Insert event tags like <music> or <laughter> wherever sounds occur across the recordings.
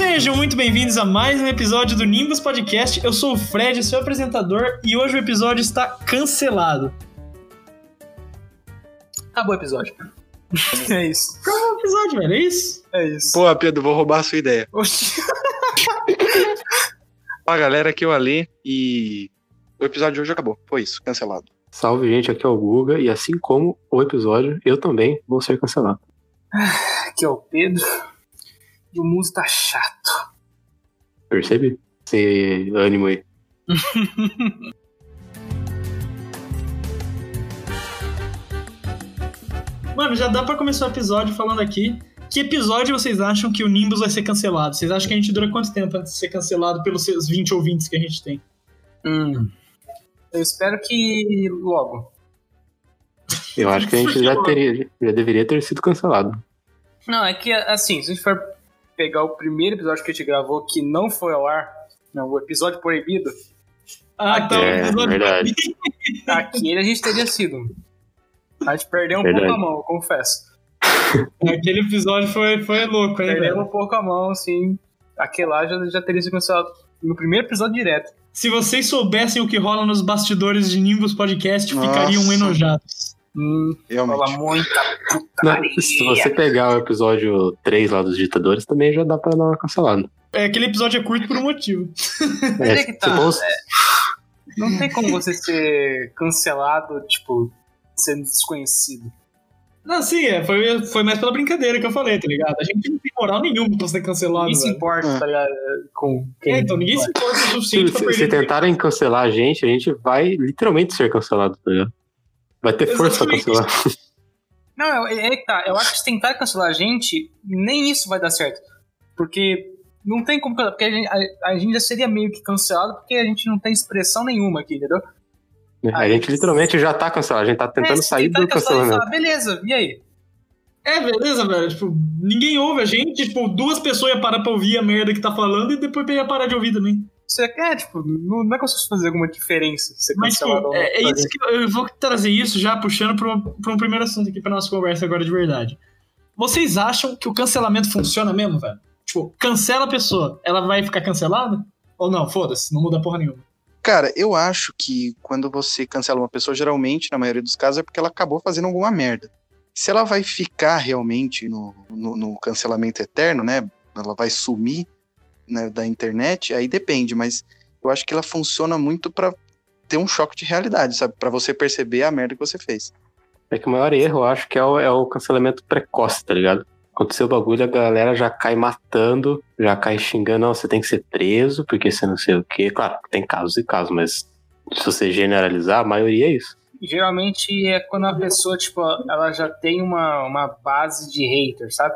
Sejam muito bem-vindos a mais um episódio do Nimbus Podcast. Eu sou o Fred, seu apresentador, e hoje o episódio está cancelado. Acabou o episódio. <laughs> É isso. Acabou o episódio, velho, é isso? É isso. Pô, Pedro, vou roubar a sua ideia. Oxi. <laughs> Fala galera, aqui é o Ali e o episódio de hoje acabou. Foi isso, cancelado. Salve, gente, aqui é o Guga, e assim como o episódio, eu também vou ser cancelado. Aqui é o Pedro. E o mundo tá chato. Percebe? Esse ânimo aí. <laughs> Mano, já dá pra começar o episódio falando aqui. Que episódio vocês acham que o Nimbus vai ser cancelado? Vocês acham que a gente dura quanto tempo antes de ser cancelado pelos seus 20 ouvintes que a gente tem? Hum. Eu espero que logo. Eu acho que a gente já, <laughs> teria, já deveria ter sido cancelado. Não, é que assim, se a gente for pegar o primeiro episódio que a gente gravou que não foi ao ar, não, o episódio proibido, Ah, então, É, o episódio verdade. <laughs> aquele a gente teria sido. A gente perdeu um Verdade. pouco a mão, eu confesso. <laughs> Aquele episódio foi, foi louco, hein, Perdemos velho? um pouco a mão, assim. Aquele lá já, já teria sido cancelado no primeiro episódio direto. Se vocês soubessem o que rola nos bastidores de Nimbus Podcast, Nossa. ficariam enojados. Hum, Realmente. fala muita Não, putaria. se você pegar o episódio 3 lá dos ditadores, também já dá pra dar uma cancelada. É, aquele episódio é curto por um motivo. Mas é que tá, se fosse- Não tem como você ser cancelado, tipo, sendo desconhecido. Não, sim, é, foi, foi mais pela brincadeira que eu falei, tá ligado? A gente não tem moral nenhuma pra ser cancelado, Ninguém se importa, É. tá ligado? Com quem. É, então ninguém se importa o Se, suficiente pra se, perder. se tentarem cancelar a gente, a gente vai literalmente ser cancelado, tá ligado? Vai ter força pra cancelar. <laughs> Não, é, é que tá. Eu acho que se tentar cancelar a gente, nem isso vai dar certo. Porque não tem como. Porque a gente, a- a gente já seria meio que cancelado porque a gente não tem expressão nenhuma aqui, entendeu? A gente literalmente já tá cancelado, a gente tá tentando É, sair tentar do cancelamento. beleza, e aí? É, beleza, velho. Tipo, ninguém ouve a gente. Tipo, duas pessoas iam parar pra ouvir a merda que tá falando e depois ia parar de ouvir também. Você quer, tipo, não, não é como se fosse fazer alguma diferença ser Mas, cancelado tipo, não. é, é pra isso que eu, eu vou trazer isso já puxando pra um, primeiro assunto aqui pra nossa conversa agora de verdade. Vocês acham que o cancelamento funciona mesmo, velho? Tipo, cancela a pessoa, ela vai ficar cancelada? Ou não? Foda-se, não muda porra nenhuma. Cara, eu acho que quando você cancela uma pessoa, geralmente, na maioria dos casos, é porque ela acabou fazendo alguma merda. Se ela vai ficar realmente no, no, no cancelamento eterno, né? Ela vai sumir né, da internet, aí depende, mas eu acho que ela funciona muito pra ter um choque de realidade, sabe? Pra você perceber a merda que você fez. É que o maior erro, eu acho que é o, é o cancelamento precoce, tá ligado? Aconteceu o bagulho, a galera já cai matando, já cai xingando, não, você tem que ser preso, porque você não sei o quê. Claro, tem casos e casos, mas se você generalizar, a maioria é isso. Geralmente é quando a pessoa, tipo, ela já tem uma, uma base de haters, sabe?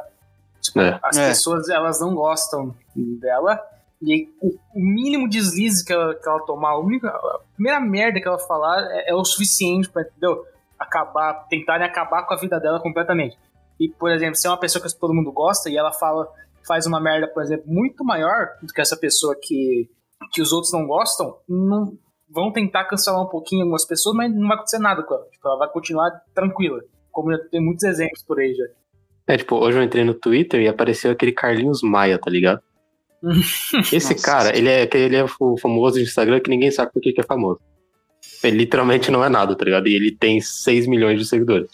Tipo, É. as É. pessoas, elas não gostam dela. E aí, o mínimo deslize que ela, que ela tomar, a, única, a primeira merda que ela falar é, é o suficiente pra, entendeu? Acabar, tentarem acabar com a vida dela completamente. E, por exemplo, se é uma pessoa que todo mundo gosta e ela fala, faz uma merda, por exemplo, muito maior do que essa pessoa que, que os outros não gostam, não, vão tentar cancelar um pouquinho algumas pessoas, mas não vai acontecer nada com ela. Tipo, ela vai continuar tranquila. Como já tem muitos exemplos por aí já. É, tipo, hoje eu entrei no Twitter e apareceu aquele Carlinhos Maia, tá ligado? <laughs> Esse Nossa. cara, ele é, ele é o famoso de Instagram que ninguém sabe por que que é famoso. Ele literalmente não é nada, tá ligado? E ele tem 6 milhões de seguidores.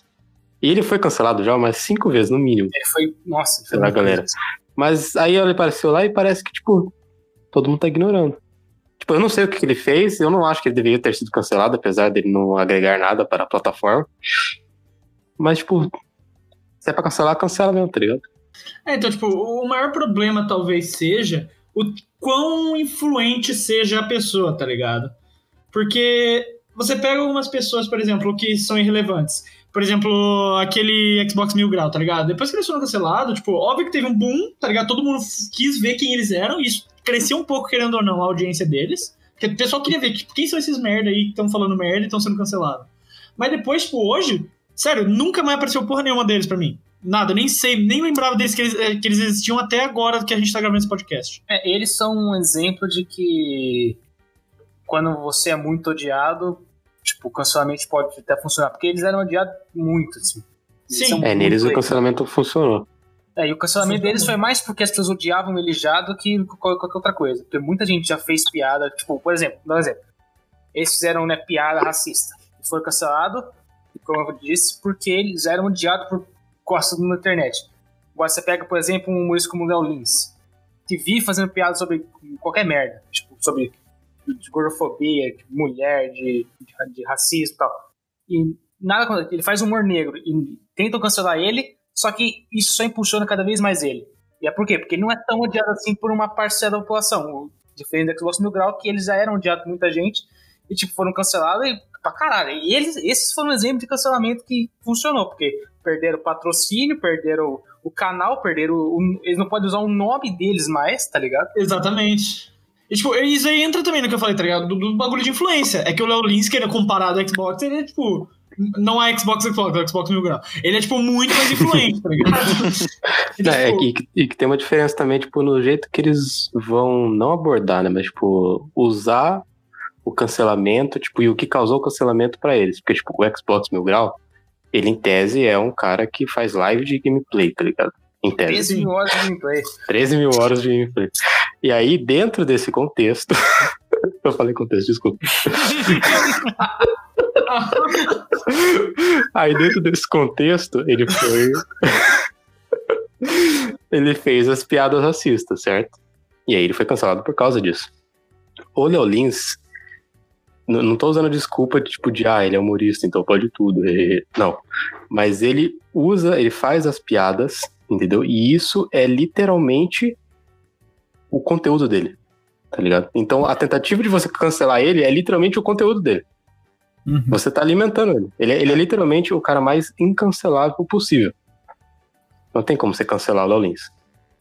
E ele foi cancelado já umas 5 vezes, no mínimo. Ele foi. Nossa, foi lá, galera. Mas aí ele apareceu lá e parece que, tipo, todo mundo tá ignorando. Tipo, eu não sei o que que ele fez, eu não acho que ele deveria ter sido cancelado, apesar dele não agregar nada para a plataforma. Mas, tipo, é pra cancelar, cancela mesmo, tá ligado? É, então, tipo, o maior problema talvez seja o quão influente seja a pessoa, tá ligado? Porque você pega algumas pessoas, por exemplo, que são irrelevantes. Por exemplo, aquele Xbox Mil Grau, tá ligado? Depois que eles foram cancelados, tipo, óbvio que teve um boom, tá ligado? Todo mundo quis ver quem eles eram, e isso cresceu um pouco, querendo ou não, a audiência deles. Porque o pessoal queria ver tipo, quem são esses merda aí que estão falando merda e estão sendo cancelados. Mas depois, tipo, hoje, sério, nunca mais apareceu porra nenhuma deles pra mim. Nada, nem sei, nem lembrava deles que eles, eh, que eles existiam até agora que a gente tá gravando esse podcast. É, eles são um exemplo de que quando você é muito odiado, tipo, o cancelamento pode até funcionar. Porque eles eram odiados muito, assim. Eles Sim. É, neles o cancelamento funcionou. É, e o cancelamento deles foi mais porque as pessoas odiavam ele já do que qualquer outra coisa. Porque muita gente já fez piada, tipo, por exemplo, dá um exemplo. Eles fizeram, né, piada racista. E foram cancelados, como eu disse, porque eles eram odiados por costas na internet. Agora você pega, por exemplo, um humorista como o Léo Lins, que vive fazendo piada sobre qualquer merda. Tipo, sobre de gordofobia, de mulher, de, de, de racismo e tal. E nada ele faz humor negro e tentam cancelar ele, só que isso só impulsiona cada vez mais ele. E é por quê? Porque ele não é tão odiado assim por uma parcela da população. Diferente do Xbox Mil Grau, que eles já eram odiados por muita gente e tipo, foram cancelados e pra caralho. E eles, esses foram um exemplo de cancelamento que funcionou, porque perderam o patrocínio, perderam o, o canal, perderam o, Eles não podem usar o nome deles mais, tá ligado? Exatamente. E, tipo, isso aí entra também no que eu falei, tá ligado? Do, do bagulho de influência. É que o Léo Lins, que ele é comparado ao Xbox, ele é, tipo, não é Xbox Xbox, é Xbox Mil Grau. Ele é, tipo, muito mais influente, tá ligado? <laughs> e, tipo, é, e, e, que tem uma diferença também, tipo, no jeito que eles vão não abordar, né? Mas, tipo, usar o cancelamento, tipo, e o que causou o cancelamento para eles. Porque, tipo, o Xbox Mil Grau, ele, em tese, é um cara que faz live de gameplay, tá ligado? Em tese. 13 mil horas de gameplay. 13 mil horas de gameplay. E aí, dentro desse contexto. <laughs> eu falei contexto, desculpa. <laughs> aí, dentro desse contexto, ele foi. <laughs> ele fez as piadas racistas, certo? E aí ele foi cancelado por causa disso. O Leolins. Não tô usando desculpa de tipo de ah, ele é humorista, então pode tudo. Não. Mas ele usa, ele faz as piadas entendeu? E isso é literalmente o conteúdo dele, tá ligado? Então a tentativa de você cancelar ele é literalmente o conteúdo dele. Uhum. Você tá alimentando ele. Ele é, ele é, literalmente o cara mais incancelável possível. Não tem como você cancelar o Léo Lins.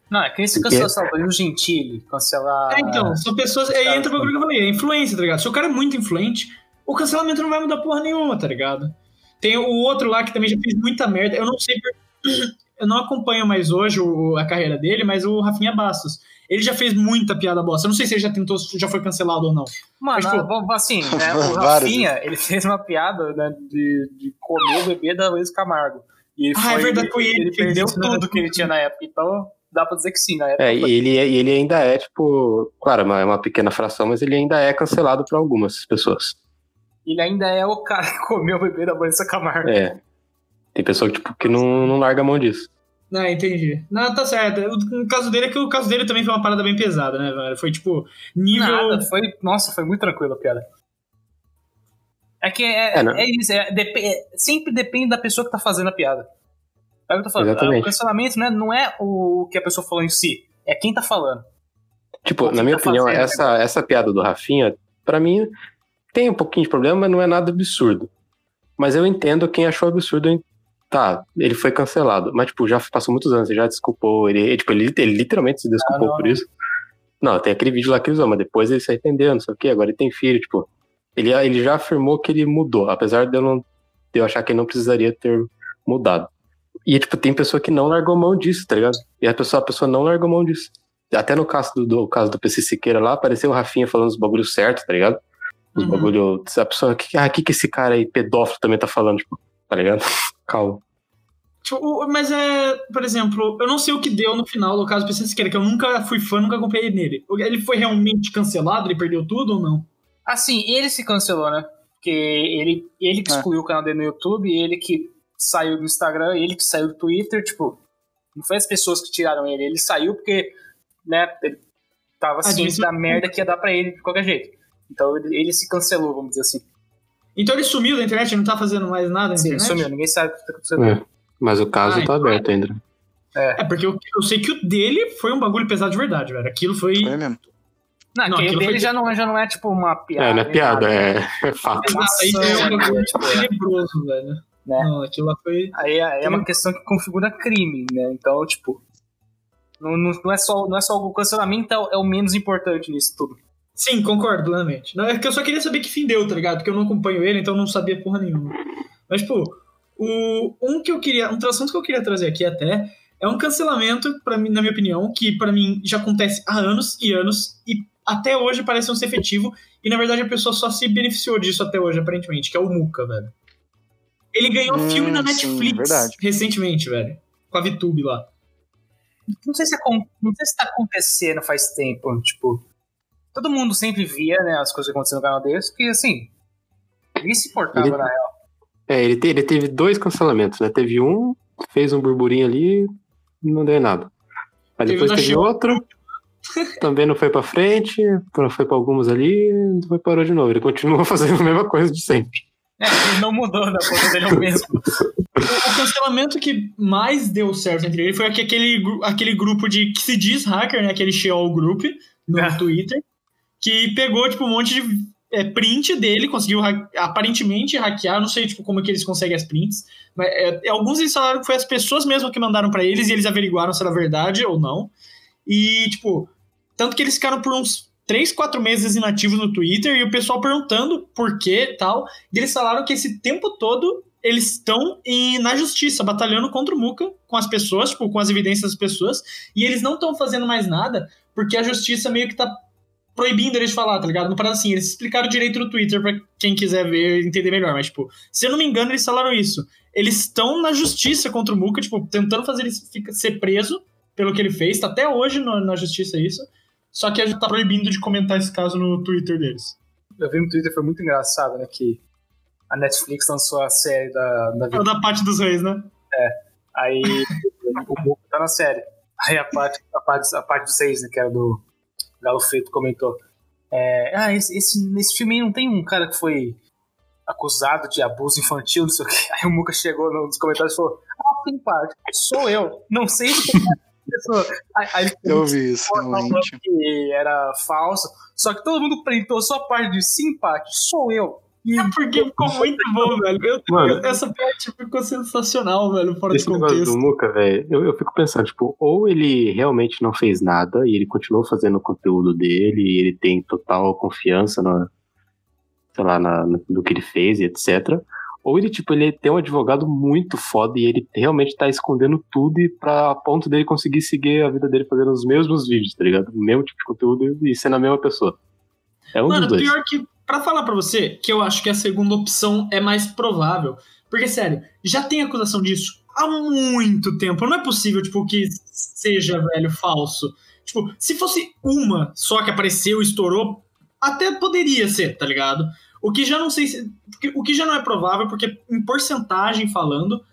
Não, é que esse cancela Salvador Gentili, cancelar. É, então, são pessoas. É, entra o que eu falei, é influência, tá ligado? Se o cara é muito influente, o cancelamento não vai mudar porra nenhuma, tá ligado? Tem o outro lá que também já fez muita merda. Eu não sei <clears throat> eu não acompanho mais hoje o, a carreira dele, mas o Rafinha Bastos. Ele já fez muita piada bosta. Eu não sei se ele já tentou, já foi cancelado ou não. Mano, mas, tipo, assim, <laughs> né, o Rafinha, ele fez uma piada né, de, de comer o bebê da Luiz Camargo. E ah, é foi, é verdade, foi ele. Ele perdeu isso, tudo né? que ele tinha na época. Então, dá pra dizer que sim, na época. É, e ele, ele ainda é, tipo, claro, é uma pequena fração, mas ele ainda é cancelado por algumas pessoas. Ele ainda é o cara que comeu o bebê da Vanessa Camargo. É. Tem pessoa tipo, que não, não larga a mão disso. Não, entendi. Não, tá certo. O, caso dele é que o caso dele também foi uma parada bem pesada, né, velho? Foi tipo, nível. Nada, foi. Nossa, foi muito tranquilo a piada. É que é, é, é isso, é, é, sempre depende da pessoa que tá fazendo a piada. É o que eu tô falando. Exatamente. O cancelamento né, não é o que a pessoa falou em si, é quem tá falando. Tipo, na minha tá opinião, essa, essa piada do Rafinha, para mim, tem um pouquinho de problema, mas não é nada absurdo. Mas eu entendo quem achou absurdo tá, ele foi cancelado, mas, tipo, já passou muitos anos, ele já desculpou, ele, tipo, ele, ele literalmente se desculpou ah, não, por isso. Não, tem aquele vídeo lá que ele usou, mas depois ele se arrependeu, não sei o que, agora ele tem filho, tipo, ele, ele já afirmou que ele mudou, apesar de eu, não, de eu achar que ele não precisaria ter mudado. E, tipo, tem pessoa que não largou mão disso, tá ligado? E a pessoa, a pessoa não largou mão disso. Até no caso do, do caso do PC Siqueira lá, apareceu o Rafinha falando os bagulhos certos, tá ligado? Os uhum. bagulho. A pessoa, que, ah, que, que esse cara aí, pedófilo, também tá falando, tipo, tá ligado? <laughs> Calma. Tipo, mas é, por exemplo, eu não sei o que deu no final do caso do PC Siqueira, que eu nunca fui fã, nunca acompanhei nele. Ele foi realmente cancelado? Ele perdeu tudo ou não? Assim, ele se cancelou, né? Porque ele, ele que é. excluiu é. o canal dele no YouTube, ele que saiu do Instagram, ele que saiu do Twitter, tipo, não foi as pessoas que tiraram ele, ele saiu porque, né, ele tava ciente da merda que ia dar pra ele de qualquer jeito. Então ele, ele se cancelou, vamos dizer assim. Então ele sumiu da internet, não tá fazendo mais nada na Sim, internet? sumiu, ninguém sabe o que tá acontecendo. É. Mas o caso ah, tá então aberto é. ainda. É. é, porque eu, eu, sei que o dele foi um bagulho pesado de verdade, velho. Aquilo foi. Foi mesmo. Não, não o dele já, não, já não é tipo uma piada. É, não é piada, é, é fato. Exato, aí é um bagulho tipo, tenebroso, velho. Né? Não, aquilo lá foi. Aí, aí é uma questão que configura crime, né? Então, tipo. Não, não, é, só, não é só o cancelamento, é o, é o menos importante nisso tudo. Sim, concordo plenamente. Não, é que eu só queria saber que fim deu, tá ligado? Porque eu não acompanho ele, então eu não sabia porra nenhuma. Mas, tipo, o, um que eu queria, um assunto que eu queria trazer aqui até é um cancelamento, para mim, na minha opinião, que para mim já acontece há anos e anos e até hoje parece não ser efetivo e na verdade a pessoa só se beneficiou disso até hoje, aparentemente, que é o Muca, velho. Ele ganhou hum, filme na Netflix sim, recentemente, velho, com a VTube lá. não sei se acon- não sei se tá acontecendo faz tempo, tipo, todo mundo sempre via, né, as coisas que aconteciam no canal deles, porque assim, ninguém se importava Ele- na real. É, ele, te- ele teve dois cancelamentos, né? Teve um, fez um burburinho ali, não deu nada. Aí Teve depois teve outro, também não foi pra frente, foi pra alguns ali, depois parou de novo. Ele continua <laughs> fazendo a mesma coisa de sempre. É, ele não mudou da conta dele é o mesmo. O, o cancelamento que mais deu certo entre ele foi aque- aquele, aquele grupo de que se diz hacker, né? Aquele Sheol Group no É. Twitter, que pegou, tipo, um monte de é, print dele, conseguiu ha- aparentemente hackear, não sei, tipo, como que eles conseguem as prints, mas é, alguns eles falaram que foi as pessoas mesmo que mandaram pra eles e eles averiguaram se era verdade ou não. E, tipo, tanto que eles ficaram por uns 3, 4 meses inativos no Twitter e o pessoal perguntando por quê e tal. E eles falaram que esse tempo todo eles estão na justiça, batalhando contra o Muka com as pessoas, tipo, com as evidências das pessoas, e eles não estão fazendo mais nada porque a justiça meio que tá proibindo eles de falar, tá ligado? Não parada assim, eles explicaram direito no Twitter pra quem quiser ver entender melhor, mas, tipo, se eu não me engano, eles falaram isso. Eles estão na justiça contra o Muka, tipo, tentando fazer ele ser preso pelo que ele fez, tá até hoje no- na justiça isso, só que a gente tá proibindo de comentar esse caso no Twitter deles. Eu vi no Twitter, foi muito engraçado, né, que a Netflix lançou a série da, da É da parte dos reis, né? Aí o Boca tá na série. Aí a parte, a parte, a parte dos seis, né, que era do Galo Feito, comentou. É, ah, esse, esse, nesse filme aí não tem um cara que foi acusado de abuso infantil, não sei o quê. Aí o Muca chegou nos comentários e falou: Ah, tem parte, sou eu, não sei se é. Aí, Eu vi isso, realmente. que era falso, só que todo mundo printou só a parte de simpático, sou eu. E É porque ficou muito bom, <laughs> velho. Eu- Mano. essa parte ficou sensacional, velho, fora Esse de negócio contexto. do Muka, velho, eu, eu fico pensando, tipo, ou ele realmente não fez nada e ele continuou fazendo o conteúdo dele e ele tem total confiança na, sei lá, na, no, no que ele fez e etc. Ou ele, tipo, ele tem um advogado muito foda e ele realmente tá escondendo tudo e pra a ponto dele conseguir seguir a vida dele fazendo os mesmos vídeos, tá ligado? O mesmo tipo de conteúdo e sendo a mesma pessoa. É um Mano, dos dois. pior que, pra falar pra você, que eu acho que a segunda opção é mais provável. Porque, sério, já tem acusação disso há muito tempo. Não é possível, tipo, que seja, velho, falso. Tipo, se fosse uma só que apareceu e estourou, até poderia ser, tá ligado? O que já não sei se. O que já não é provável, porque em porcentagem falando,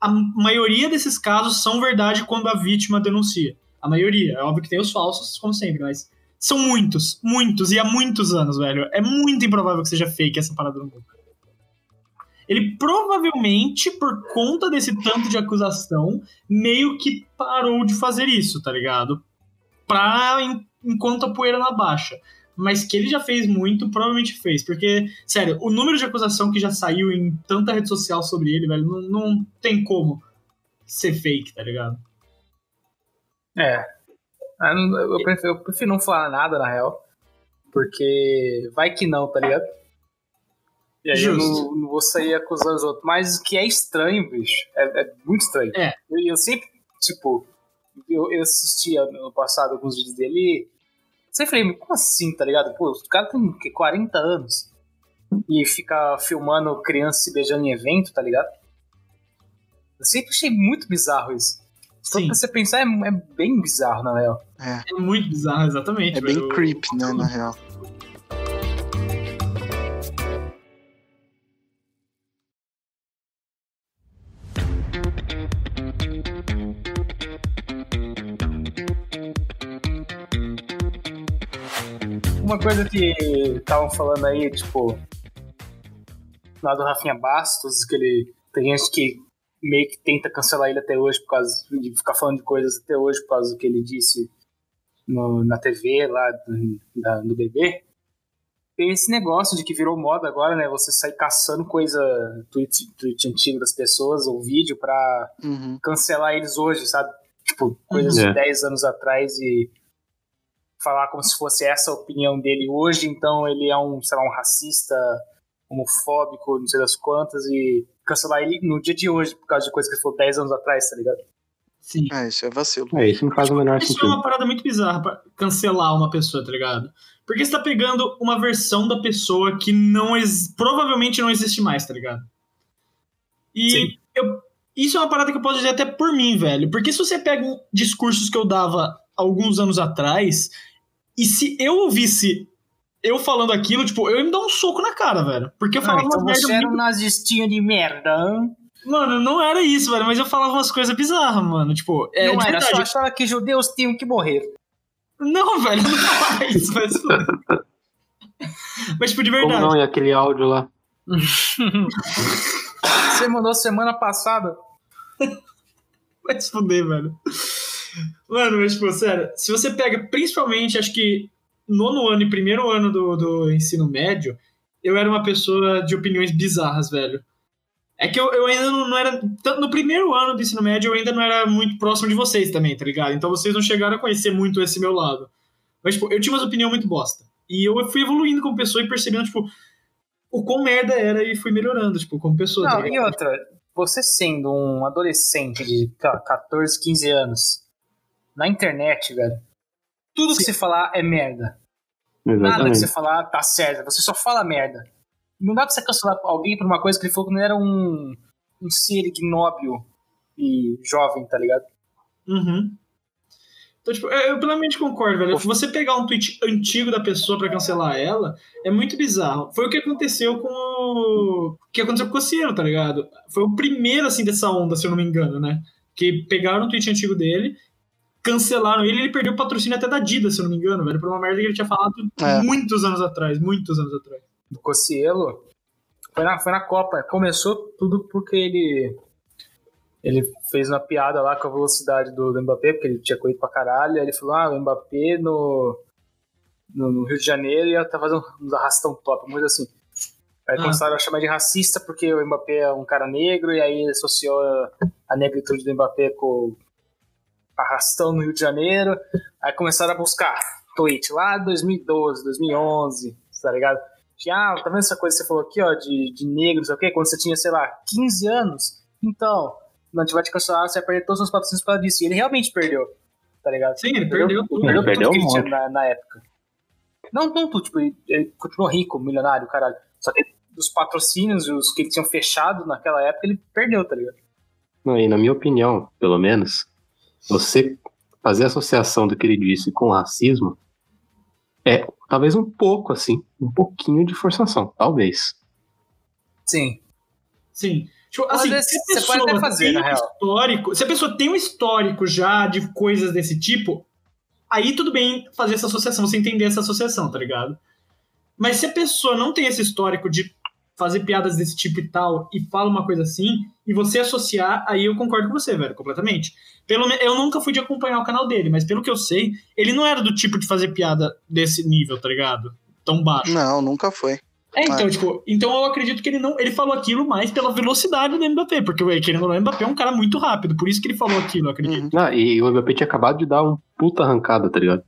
a maioria desses casos são verdade quando a vítima denuncia. A maioria. É óbvio que tem os falsos, como sempre, mas são muitos, muitos, e há muitos anos, velho. É muito improvável que seja fake essa parada do Muka. Ele provavelmente, por conta desse tanto de acusação, meio que parou de fazer isso, tá ligado? Pra en- enquanto a poeira não abaixa. Mas que ele já fez muito, provavelmente fez. Porque, sério, o número de acusação que já saiu em tanta rede social sobre ele, velho, não, não tem como ser fake, tá ligado? É. Ah, Eu prefiro, eu prefiro não falar nada, na real. Porque vai que não, tá ligado? E aí eu Justo. não, não vou sair acusando os outros. Mas o que é estranho, bicho, é, é muito estranho. É. Eu, eu sempre, tipo, eu, eu assistia no passado alguns vídeos dele sempre falei, como assim, tá ligado? Pô, o cara tem o quê? 40 anos e fica filmando criança se beijando em evento, tá ligado? Eu sempre achei muito bizarro isso. Só Sim, pra você pensar, é, é bem bizarro, na real. É, é muito bizarro, exatamente. é bem velho. creepy, né, na real. Coisa que estavam falando aí, tipo, lá do Rafinha Bastos, que ele. Tem gente que meio que tenta cancelar ele até hoje por causa de ficar falando de coisas até hoje por causa do que ele disse no, na TV lá do, da, do bebê. Tem esse negócio de que virou moda agora, né? Você sair caçando coisa, tweet, tweet antigo das pessoas ou vídeo pra Uhum. cancelar eles hoje, sabe? Tipo, coisas Uhum. de 10 anos atrás e falar como se fosse essa a opinião dele hoje, então ele é um, sei lá, um racista, homofóbico, não sei das quantas, e cancelar ele no dia de hoje por causa de coisa que ele falou 10 anos atrás, tá ligado? Sim. É, isso é vacilo. É, isso não faz o menor Isso é sentido. uma parada muito bizarra pra cancelar uma pessoa, tá ligado? Porque você tá pegando uma versão da pessoa que não ex- provavelmente não existe mais, tá ligado? E Sim. eu, isso é uma parada que eu posso dizer até por mim, velho. Porque se você pega um discursos que eu dava alguns anos atrás, e se eu ouvisse eu falando aquilo, tipo, eu ia me dar um soco na cara, velho. Porque eu Ah, falava então umas você merda era um muito- nazistinho de merda. hein? Mano, não era isso, velho. Mas eu falava umas coisas bizarras, mano. Tipo, é não de era, verdade. só achava que judeus tinham que morrer. Não, <laughs> velho, não falava isso, mas. mas, tipo, de Como verdade. não? E aquele áudio lá? Você mandou semana passada. Vai se fuder, velho. Mano, mas, tipo, sério, se você pega, principalmente, acho que nono ano e primeiro ano do, do ensino médio, eu era uma pessoa de opiniões bizarras, velho. É que eu, eu ainda não, não era. tanto No primeiro ano do ensino médio, eu ainda não era muito próximo de vocês também, tá ligado? Então vocês não chegaram a conhecer muito esse meu lado. Mas, tipo, eu tinha umas opiniões muito bosta. E eu fui evoluindo como pessoa e percebendo, tipo, o quão merda era e fui melhorando, tipo, como pessoa. tá Não, e ligado? outra, você sendo um adolescente de sei lá, 14, 15 anos, na internet, velho, tudo que você falar é merda. Nada que Exatamente. você falar tá certo, você só fala merda. Não dá pra você cancelar alguém por uma coisa que ele falou que não era um, um ser ignóbil e jovem, tá ligado? Uhum. Então, tipo, eu eu plenamente concordo, velho. Você pegar um tweet antigo da pessoa pra cancelar ela é muito bizarro. Foi o que aconteceu com o. o que aconteceu com o Cossiero, tá ligado? Foi o primeiro, assim, dessa onda, se eu não me engano, né? Que pegaram um tweet antigo dele, cancelaram ele ele perdeu o patrocínio até da Adidas, se eu não me engano, velho. Por uma merda que ele tinha falado É. muitos anos atrás. Muitos anos atrás. do Cossielo foi na, foi na Copa. Começou tudo porque ele ele fez uma piada lá com a velocidade do, do Mbappé, porque ele tinha corrido pra caralho. Aí ele falou: Ah, o Mbappé no, no, no Rio de Janeiro ia tá fazendo uns arrastão top, uma coisa assim. Aí Ah. começaram a chamar de racista porque o Mbappé é um cara negro, e aí associou a, a negritude do Mbappé com o arrastão no Rio de Janeiro. Aí começaram a buscar tweet lá 2012, 2011, tá ligado? Tinha, ah, tá vendo essa coisa que você falou aqui, ó, de, de negro, não sei o quê? Quando você tinha, sei lá, 15 anos, então, não a gente vai te cancelar, você vai perder todos os seus patrocínios por causa disso. E ele realmente perdeu, tá ligado? Sim, ele perdeu tudo. Perdeu, Ele perdeu tudo que ele tinha na, na época. Não, não tudo, tipo, ele, ele continuou rico, milionário, caralho. Só que dos patrocínios, os que ele tinham fechado naquela época, ele perdeu, tá ligado? Não, e na minha opinião, pelo menos, você fazer associação do que ele disse com racismo é talvez um pouco assim, um pouquinho de forçação, talvez. Sim. Sim. Tipo, Às assim, vezes se a você pode pessoa até fazer, tem na um real. histórico, se a pessoa tem um histórico já de coisas desse tipo, aí tudo bem fazer essa associação, você entender essa associação, tá ligado? Mas se a pessoa não tem esse histórico de fazer piadas desse tipo e tal, e fala uma coisa assim, e você associar, aí eu concordo com você, velho, completamente. Pelo Eu nunca fui de acompanhar o canal dele, mas pelo que eu sei, ele não era do tipo de fazer piada desse nível, tá ligado? Tão baixo. Não, nunca foi. É, então, Ah. tipo, então eu acredito que ele não. Ele falou aquilo mais pela velocidade do Mbappé, porque, querendo ou não, o Mbappé é um cara muito rápido, por isso que ele falou aquilo, eu acredito. Ah, e o Mbappé tinha acabado de dar um puta arrancada, tá ligado?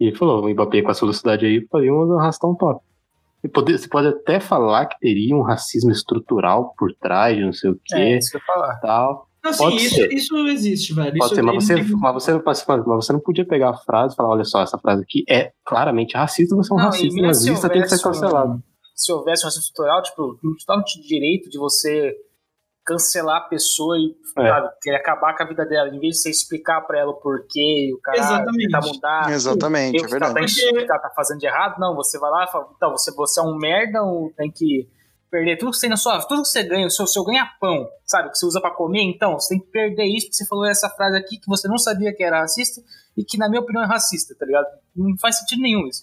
E ele falou, o Mbappé com essa velocidade aí faria um arrastão top. E pode- Você pode até falar que teria um racismo estrutural por trás, de não sei o É, que, isso que eu falar. tal. Assim, Pode isso, isso existe, velho. Pode isso ser, mas você, não tem- mas, você, mas você não podia pegar a frase e falar, olha só, essa frase aqui é claramente racista, você é um Não, racista, nazista, tem que ser cancelado. Se houvesse um racismo estrutural, tipo, não te dá o direito de você cancelar a pessoa e É. sabe, querer acabar com a vida dela, em vez de você explicar pra ela o porquê, e o cara Exatamente. tentar mudar. Exatamente, é ela verdade. tá, o que ela tá fazendo de errado, não, você vai lá e fala, então, você, você é um merda ou tem que perder tudo que você tem na sua tudo que você ganha, o seu, seu ganha-pão, sabe, que você usa pra comer, então, você tem que perder isso porque você falou essa frase aqui que você não sabia que era racista e que, na minha opinião, é racista, tá ligado? Não faz sentido nenhum isso.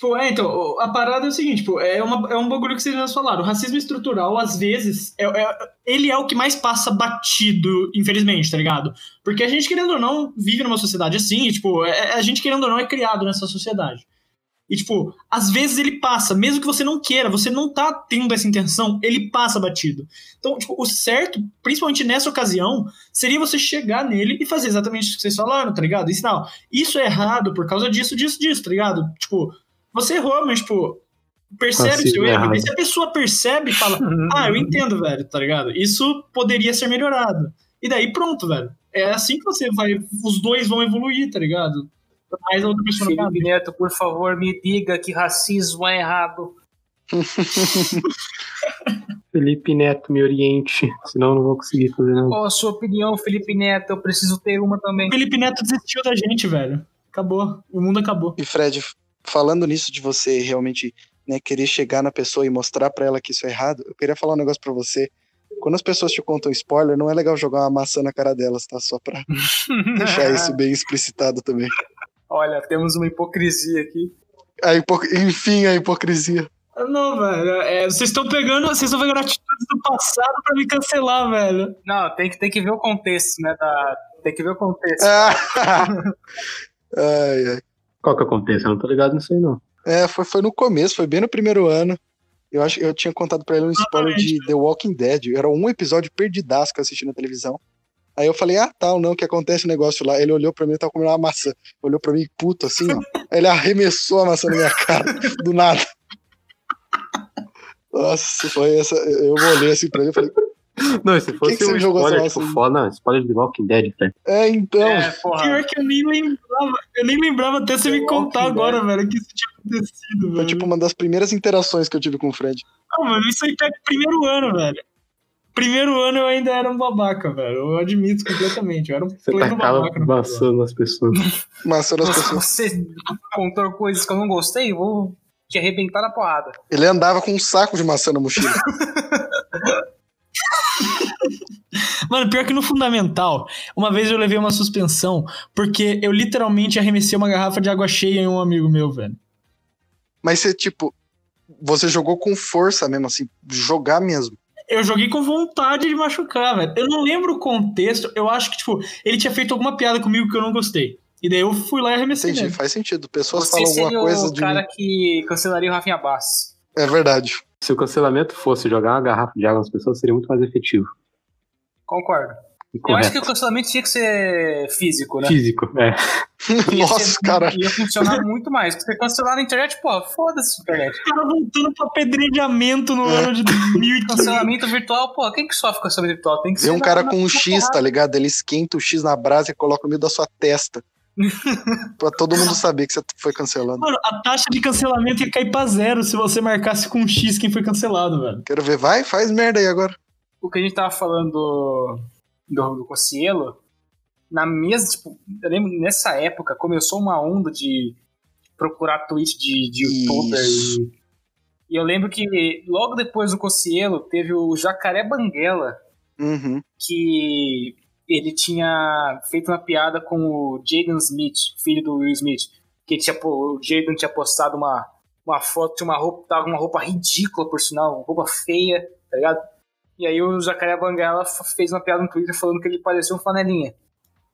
Tipo, é, então, a parada é o seguinte, tipo, é, uma, é um bagulho que vocês falaram. O racismo estrutural, às vezes, é, é- ele é o que mais passa batido, infelizmente, tá ligado? Porque a gente, querendo ou não, vive numa sociedade assim, e, tipo, é- a gente, querendo ou não, é criado nessa sociedade. E, tipo, às vezes ele passa, mesmo que você não queira, você não tá tendo essa intenção, ele passa batido. Então, tipo, o certo, principalmente nessa ocasião, seria você chegar nele e fazer exatamente o que vocês falaram, tá ligado? Ensinar, ó, isso é errado por causa disso, disso, disso, tá ligado? Tipo, você errou, mas, tipo, percebe o Racismo seu erro. errado. E se a pessoa percebe e fala, <laughs> ah, eu entendo, velho, tá ligado? Isso poderia ser melhorado. E daí pronto, velho. É assim que você vai. Os dois vão evoluir, tá ligado? Mais a outra pessoa não Felipe. Neto, por favor, me diga que racismo é errado. <laughs> Felipe Neto, me oriente, senão eu não vou conseguir fazer nada. Qual a sua opinião, Felipe Neto? Eu preciso ter uma também. Felipe Neto desistiu da gente, velho. Acabou. O mundo acabou. E Fred, falando nisso de você realmente né, querer chegar na pessoa e mostrar pra ela que isso é errado, eu queria falar um negócio pra você. Quando as pessoas te contam spoiler, não é legal jogar uma maçã na cara delas, tá? Só pra <laughs> deixar isso bem explicitado também. Olha, temos uma hipocrisia aqui. A hipo... Enfim, a hipocrisia. Não, velho. é, vocês estão pegando. Vocês estão pegando atitudes do passado pra me cancelar, velho. Não, tem que, tem que ver o contexto, né? Da... Tem que ver o contexto. <laughs> Ai, ai. Qual que acontece? Eu não tô ligado nisso aí, não. É, foi, foi no começo, foi bem no primeiro ano. Eu acho eu tinha contado pra ele um spoiler de The Walking Dead. Era um episódio perdidaço que eu assisti na televisão. Aí eu falei, ah, tal, não, que acontece o negócio lá. Ele olhou pra mim e tava comendo uma maçã. Olhou pra mim, puto, assim, ó. Aí ele arremessou a maçã na minha cara, do nada. Nossa, foi essa. Eu olhei assim pra ele e falei, Não, se fosse que você um jogou spoiler, tipo, assim? foda, não, spoiler de Walking Dead, velho. é, então. É, porra. Pior que eu nem lembrava. Eu nem lembrava até você me contar Walking agora, velho, que isso tinha acontecido, Foi velho. tipo uma das primeiras interações que eu tive com o Fred. Ah, mano, isso aí pega primeiro ano, velho. Primeiro ano eu ainda era um babaca, velho. Eu admito completamente. Eu era um Você pleno tacava babaca. maçã nas pessoas. Maçã nas Você, pessoas. você contou coisas que eu não gostei, vou te arrebentar na porrada. Ele andava com um saco de maçã na mochila. <laughs> Mano, pior que no fundamental, uma vez eu levei uma suspensão porque eu literalmente arremessei uma garrafa de água cheia em um amigo meu, velho. Mas você, tipo, você jogou com força mesmo, assim, jogar mesmo. Eu joguei com vontade de machucar, velho. Eu não lembro o contexto. Eu acho que, tipo, ele tinha feito alguma piada comigo que eu não gostei. E daí eu fui lá e arremessei Entendi, nele. faz sentido. Pessoas Você falam alguma seria coisa o de cara mim. que cancelaria o Rafinha Bass. É verdade. Se o cancelamento fosse jogar uma garrafa de água nas pessoas, seria muito mais efetivo. Concordo. E Eu acho correto. que o cancelamento tinha que ser físico, né? Físico, é. Ia Nossa, ser- cara. Ia funcionar muito mais. Porque cancelar na internet, pô, foda-se a internet. O cara voltando pro apedrejamento no ano de 2015. Cancelamento virtual, pô, quem que sofre com cancelamento virtual? Tem que Vê ser um cara com um X, porrada. tá ligado? Ele esquenta o X na brasa e coloca no meio da sua testa. <laughs> pra todo mundo saber que você foi cancelado. Mano, a taxa de cancelamento ia cair pra zero se você marcasse com um X quem foi cancelado, velho. Quero ver, vai, faz merda aí agora. O que a gente tava falando do, do, do Cossielo, na mesma, tipo, eu lembro nessa época começou uma onda de procurar tweet de, de youtuber e, e eu lembro que logo depois do Cossielo teve o Jacaré Banguela, Uhum. que ele tinha feito uma piada com o Jaden Smith, filho do Will Smith, que tinha, o Jaden tinha postado uma, uma foto de uma roupa, tava uma roupa ridícula, por sinal, uma roupa feia, tá ligado? E aí o Jacaré Banguela fez uma piada no Twitter falando que ele parecia um flanelinha.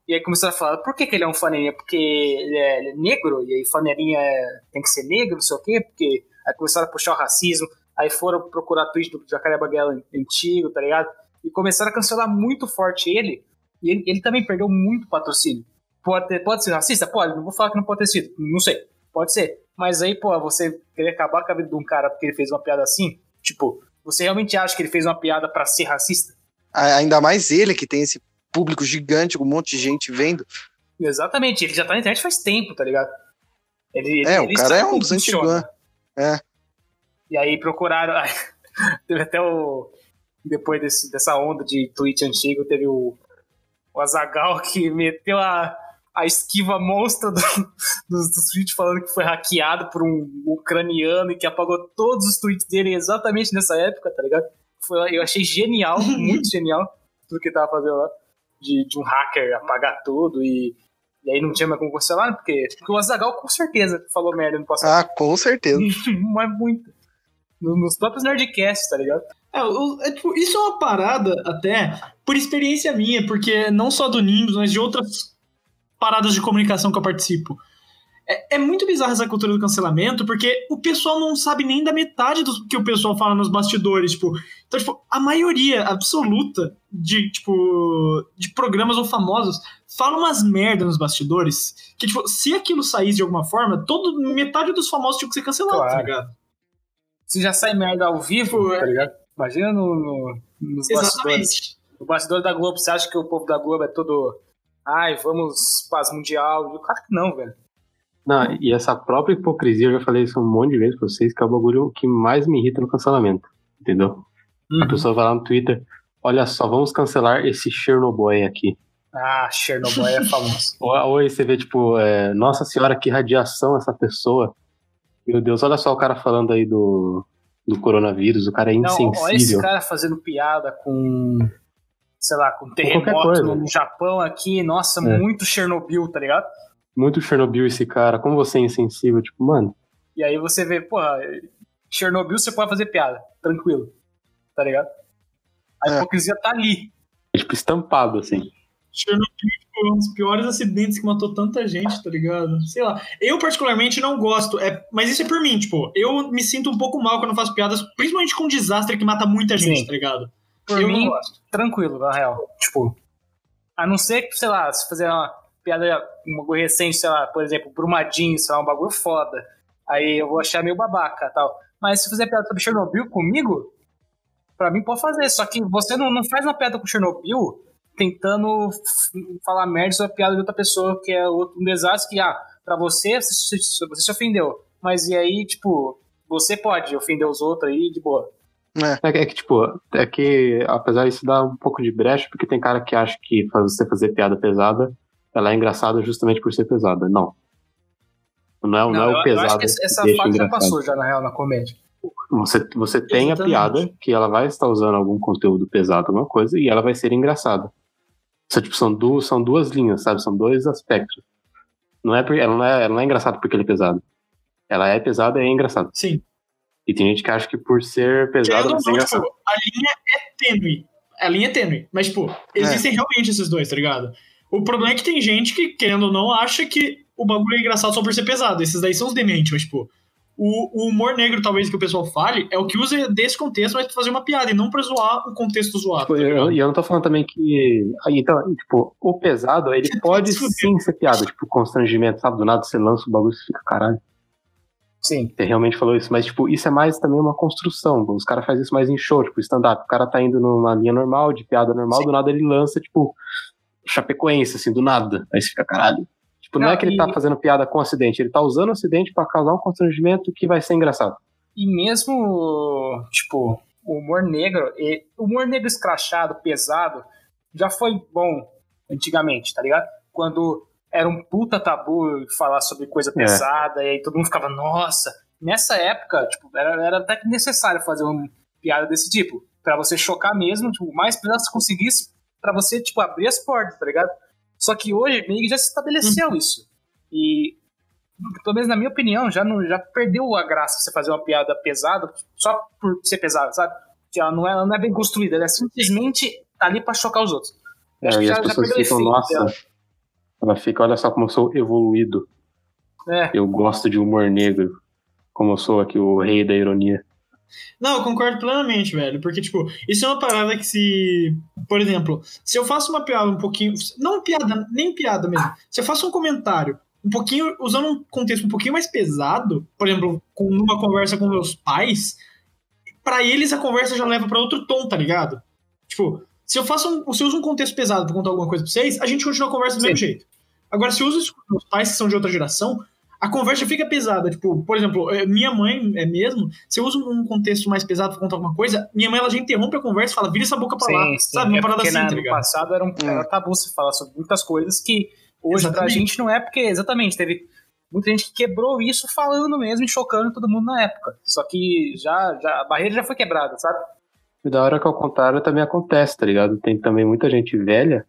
E aí começaram a falar, por que, que ele é um flanelinha? Porque ele é, ele é negro, e aí flanelinha é- tem que ser negro, não sei o quê, porque aí começaram a puxar o racismo, aí foram procurar tweet do Jacaré Banguela antigo, tá ligado? E começaram a cancelar muito forte ele, e ele, ele também perdeu muito patrocínio. Pode, ter- pode ser racista? Pode, não vou falar que não pode ter sido, não sei, pode ser. Mas aí, pô, você querer acabar com a vida de um cara porque ele fez uma piada assim, tipo, você realmente acha que ele fez uma piada pra ser racista? Ainda mais ele que tem esse público gigante com um monte de gente vendo. Exatamente, ele já tá na internet faz tempo, tá ligado? Ele, ele- É, o ele cara sabe é um dos funciona. antigão. É. E aí procuraram. <laughs> teve até o. Depois desse, dessa onda de tweet antigo, teve o, o Azagal que meteu a, a esquiva monstra do, <laughs> dos, dos tweets falando que foi hackeado por um ucraniano e que apagou todos os tweets dele exatamente nessa época, tá ligado? Foi, eu achei genial, <laughs> muito genial, tudo que ele tava fazendo lá. De, de um hacker apagar tudo e, e aí não tinha mais como cancelar, porque, porque o Azagal com certeza falou merda no passado. Ah, com certeza. <laughs> Mas muito. No- Nos próprios Nerdcasts, tá ligado? É, o- é, tipo, isso é uma parada até por experiência minha, porque não só do Nimbus, mas de outras paradas de comunicação que eu participo. É, é muito bizarra essa cultura do cancelamento, porque o pessoal não sabe nem da metade do que o pessoal fala nos bastidores, tipo. Então, tipo, a maioria absoluta de, tipo, de programas ou famosos fala umas merdas nos bastidores, que, tipo, se aquilo saísse de alguma forma, todo, metade dos famosos tinha que ser cancelado, tá Claro. ligado? Se já sai merda ao vivo, tá ligado? Imagina no, no- nos bastidores. Exatamente. No bastidor da Globo, você acha que o povo da Globo é todo. Ai, vamos paz mundial? Claro que não, velho. Não, e essa própria hipocrisia, eu já falei isso um monte de vezes pra vocês, que é o bagulho que mais me irrita no cancelamento. Entendeu? A Uhum. pessoa vai lá no Twitter, olha só, vamos cancelar esse Chernobyl aqui. Ah, Chernobyl é famoso. <laughs> Ou, ou aí você vê, tipo, é, nossa senhora, que radiação essa pessoa. Meu Deus, olha só o cara falando aí do, do coronavírus, o cara é Não, olha esse insensível. cara fazendo piada com. Sei lá, com terremoto no Japão aqui. Nossa, É. muito Chernobyl, tá ligado? Muito Chernobyl esse cara, como você é insensível, tipo, mano, E aí você vê, porra, Chernobyl você pode fazer piada, tranquilo. Tá ligado? A É. hipocrisia tá ali. é, tipo, estampado, assim. Chernobyl foi um dos piores acidentes que matou tanta gente, tá ligado? Sei lá. Eu, particularmente, não gosto. É, mas isso é por mim, tipo, eu me sinto um pouco mal quando eu faço piadas, principalmente com um desastre que mata muita gente, Sim. tá ligado? Por eu mim, tranquilo, na real. Tipo, a não ser que, sei lá, se fazer uma piada, um bagulho recente, sei lá, por exemplo, Brumadinho, sei lá, um bagulho foda. Aí eu vou achar meio babaca tal. Mas se fizer piada sobre Chernobyl comigo, pra mim pode fazer. Só que você não, não faz uma piada com Chernobyl tentando falar merda sobre a piada de outra pessoa, que é outro, um desastre que, ah, pra você, você se ofendeu. Mas e aí, tipo, você pode ofender os outros aí de boa. É, que- é que, tipo, é que, apesar disso dar um pouco de brecha, porque tem cara que acha que faz- você fazer piada pesada, ela é engraçada justamente por ser pesada. Não. Não é, não, é eu- o eu pesado acho que essa, essa que deixa fase já passou já, na real, na comédia. Você, você tem a piada que ela vai estar usando algum conteúdo pesado, alguma coisa, e ela vai ser engraçada. Só, tipo, são, duas, são duas linhas, sabe? São dois aspectos. Não é, ela, não é, ela não é engraçada porque ele é pesado. Ela é pesada e é engraçada. Sim. E tem gente que acha que por ser pesado não, engraçado. tipo, a linha é tênue. A linha é tênue. Mas, tipo, existem realmente esses dois, tá ligado? O problema é que tem gente que, querendo ou não, acha que o bagulho é engraçado só por ser pesado. Esses daí são os dementes, mas, tipo, o, o humor negro, talvez, que o pessoal fale, é o que usa desse contexto, mas pra fazer uma piada, e não pra zoar o contexto zoado. Tipo, tá eu, e eu não tô falando também que. aí, Então, tipo, o pesado, ele <laughs> pode sim ser piada, tipo, constrangimento, sabe? Do nada você lança o bagulho e você fica, caralho. Sim. Você realmente falou isso, mas, tipo, isso é mais também uma construção. Os caras fazem isso mais em show, tipo, stand-up. O cara tá indo numa linha normal, de piada normal, do nada ele lança, tipo, chapecoense, assim, do nada. Aí você fica, caralho. Tipo, não, Não, é que ele e- tá fazendo piada com acidente, ele tá usando o acidente pra causar um constrangimento que vai ser engraçado. E mesmo, tipo, o humor negro, e- o humor negro escrachado, pesado, já foi bom antigamente, tá ligado? Quando era um puta tabu falar sobre coisa É. pesada, e aí todo mundo ficava, nossa. Nessa época, tipo, era, era até que necessário fazer uma piada desse tipo. Pra você chocar mesmo, tipo, o mais que você conseguisse, pra você, tipo, abrir as portas, tá ligado? Só que hoje meio que já se estabeleceu isso. E pelo menos na minha opinião, já, não, já perdeu a graça você fazer uma piada pesada só por ser pesada, sabe? Que ela não é, ela não é bem construída, ela é simplesmente tá ali pra chocar os outros. É, Acho que já- as já perdeu efeito nossa. dela. Ela fica, olha só como eu sou evoluído. É, Eu gosto de humor negro. Como eu sou aqui o rei da ironia. Não, eu concordo plenamente, velho. Porque, tipo, isso é uma parada que se. Por exemplo, se eu faço uma piada um pouquinho. Não piada, nem piada mesmo. Se eu faço um comentário um pouquinho. Usando um contexto um pouquinho mais pesado, por exemplo, com uma conversa com meus pais, pra eles a conversa já leva pra outro tom, tá ligado? Tipo, se eu faço um. Se eu uso um contexto pesado pra contar alguma coisa pra vocês, a gente continua a conversa do Sim. mesmo jeito. Agora, se eu uso isso com meus pais, que são de outra geração, a conversa fica pesada. Tipo, por exemplo, eh, minha mãe é mesmo. Se eu uso um contexto mais pesado pra contar alguma coisa, minha mãe ela já interrompe a conversa e fala, vira essa boca pra lá. sim, sim. Sabe? Uma É parada assim, na- tá no passado era, um, era tabu se falar sobre muitas coisas que hoje pra Exatamente. gente não é, porque exatamente teve muita gente que quebrou isso falando mesmo e chocando todo mundo na época. Só que já, já a barreira já foi quebrada, sabe? E da hora que ao contrário também acontece, tá ligado? Tem também muita gente velha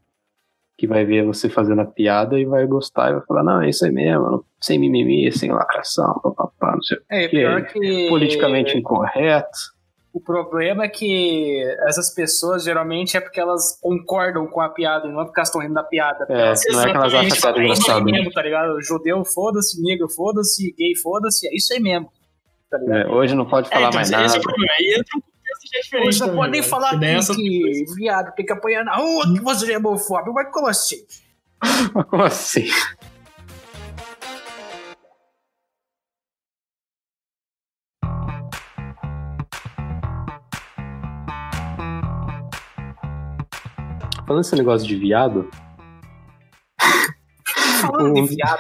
que vai ver você fazendo a piada e vai gostar e vai falar, não, é isso aí mesmo, sem mimimi, sem lacração, papapá, não sei o É, Que pior que. politicamente incorreto. O problema é que essas pessoas geralmente é porque elas concordam com a piada, e não é porque elas estão rindo da piada. É, elas não é que elas acham a piada é isso aí engraçada. mesmo, tá ligado? Judeu, foda-se, negro, foda-se, gay, foda-se, é isso aí mesmo. Tá? É, hoje não pode É, falar então, mais esse é nada. o problema. Aí entra um já diferente. Você também, pode nem velho. falar Que daí aqui essa- que viado tem que apanhar na rua, que você é homofóbico, mas como assim? <laughs> Como assim? Falando esse negócio de viado, <laughs> Falando Um- de viado,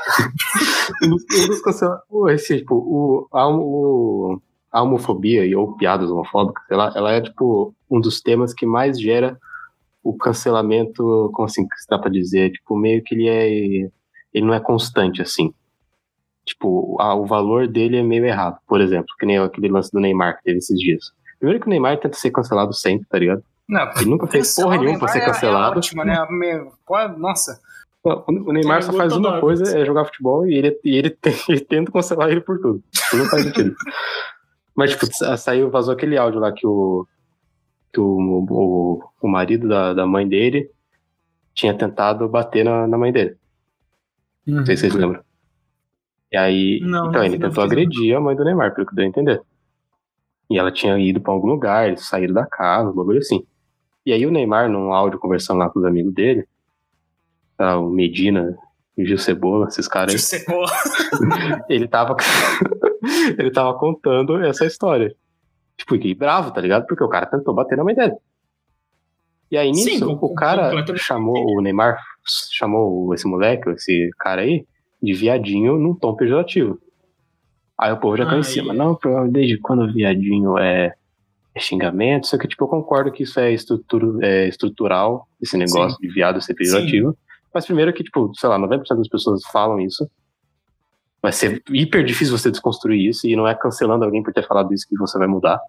um dos, um dos cancela- o- esse, tipo, o, o- a homofobia e ou piadas homofóbicas, lá, ela é, tipo, um dos temas que mais gera o cancelamento, como assim, que dá pra dizer? Tipo, meio que ele é, ele não é constante, assim. Tipo, a- o valor dele é meio errado. Por exemplo, que nem aquele lance do Neymar que teve esses dias. Primeiro que o Neymar tenta ser cancelado sempre, tá ligado? Não, Ele nunca fez porra nenhuma pra ser é- cancelado. É ótima, né? Me- qual- Nossa, O Neymar só faz uma coisa, é jogar futebol, e ele, e ele, ele <laughs> tenta cancelar ele por tudo. Isso não faz sentido. <laughs> Mas, tipo, sa- saiu, vazou aquele áudio lá que o, que o, o, o marido da, da mãe dele tinha tentado bater na, na mãe dele. Não sei se vocês lembram. E aí, Não, então, não, ele não tentou agredir a mãe do Neymar, pelo que deu a entender. E ela tinha ido pra algum lugar, eles saíram da casa, um bagulho assim. E aí o Neymar, num áudio conversando lá com os amigos dele, ah, o Medina, o Gil Cebola, esses caras aí, secou. <laughs> ele tava. <laughs> ele tava contando essa história. Tipo, fiquei bravo, tá ligado? Porque o cara tentou bater na mãe dele. E aí nisso, Sim, o cara chamou, o Neymar chamou esse moleque, esse cara aí, de viadinho num tom pejorativo. Aí o povo já tá em cima. Não, desde quando viadinho é, é xingamento? Só que, tipo, eu concordo que isso é, estrutura, é estrutural, esse negócio de viado ser pejorativo. Mas primeiro que, tipo, sei lá, 90% das pessoas falam isso. Vai ser hiper difícil você desconstruir isso e não é cancelando alguém por ter falado isso que você vai mudar.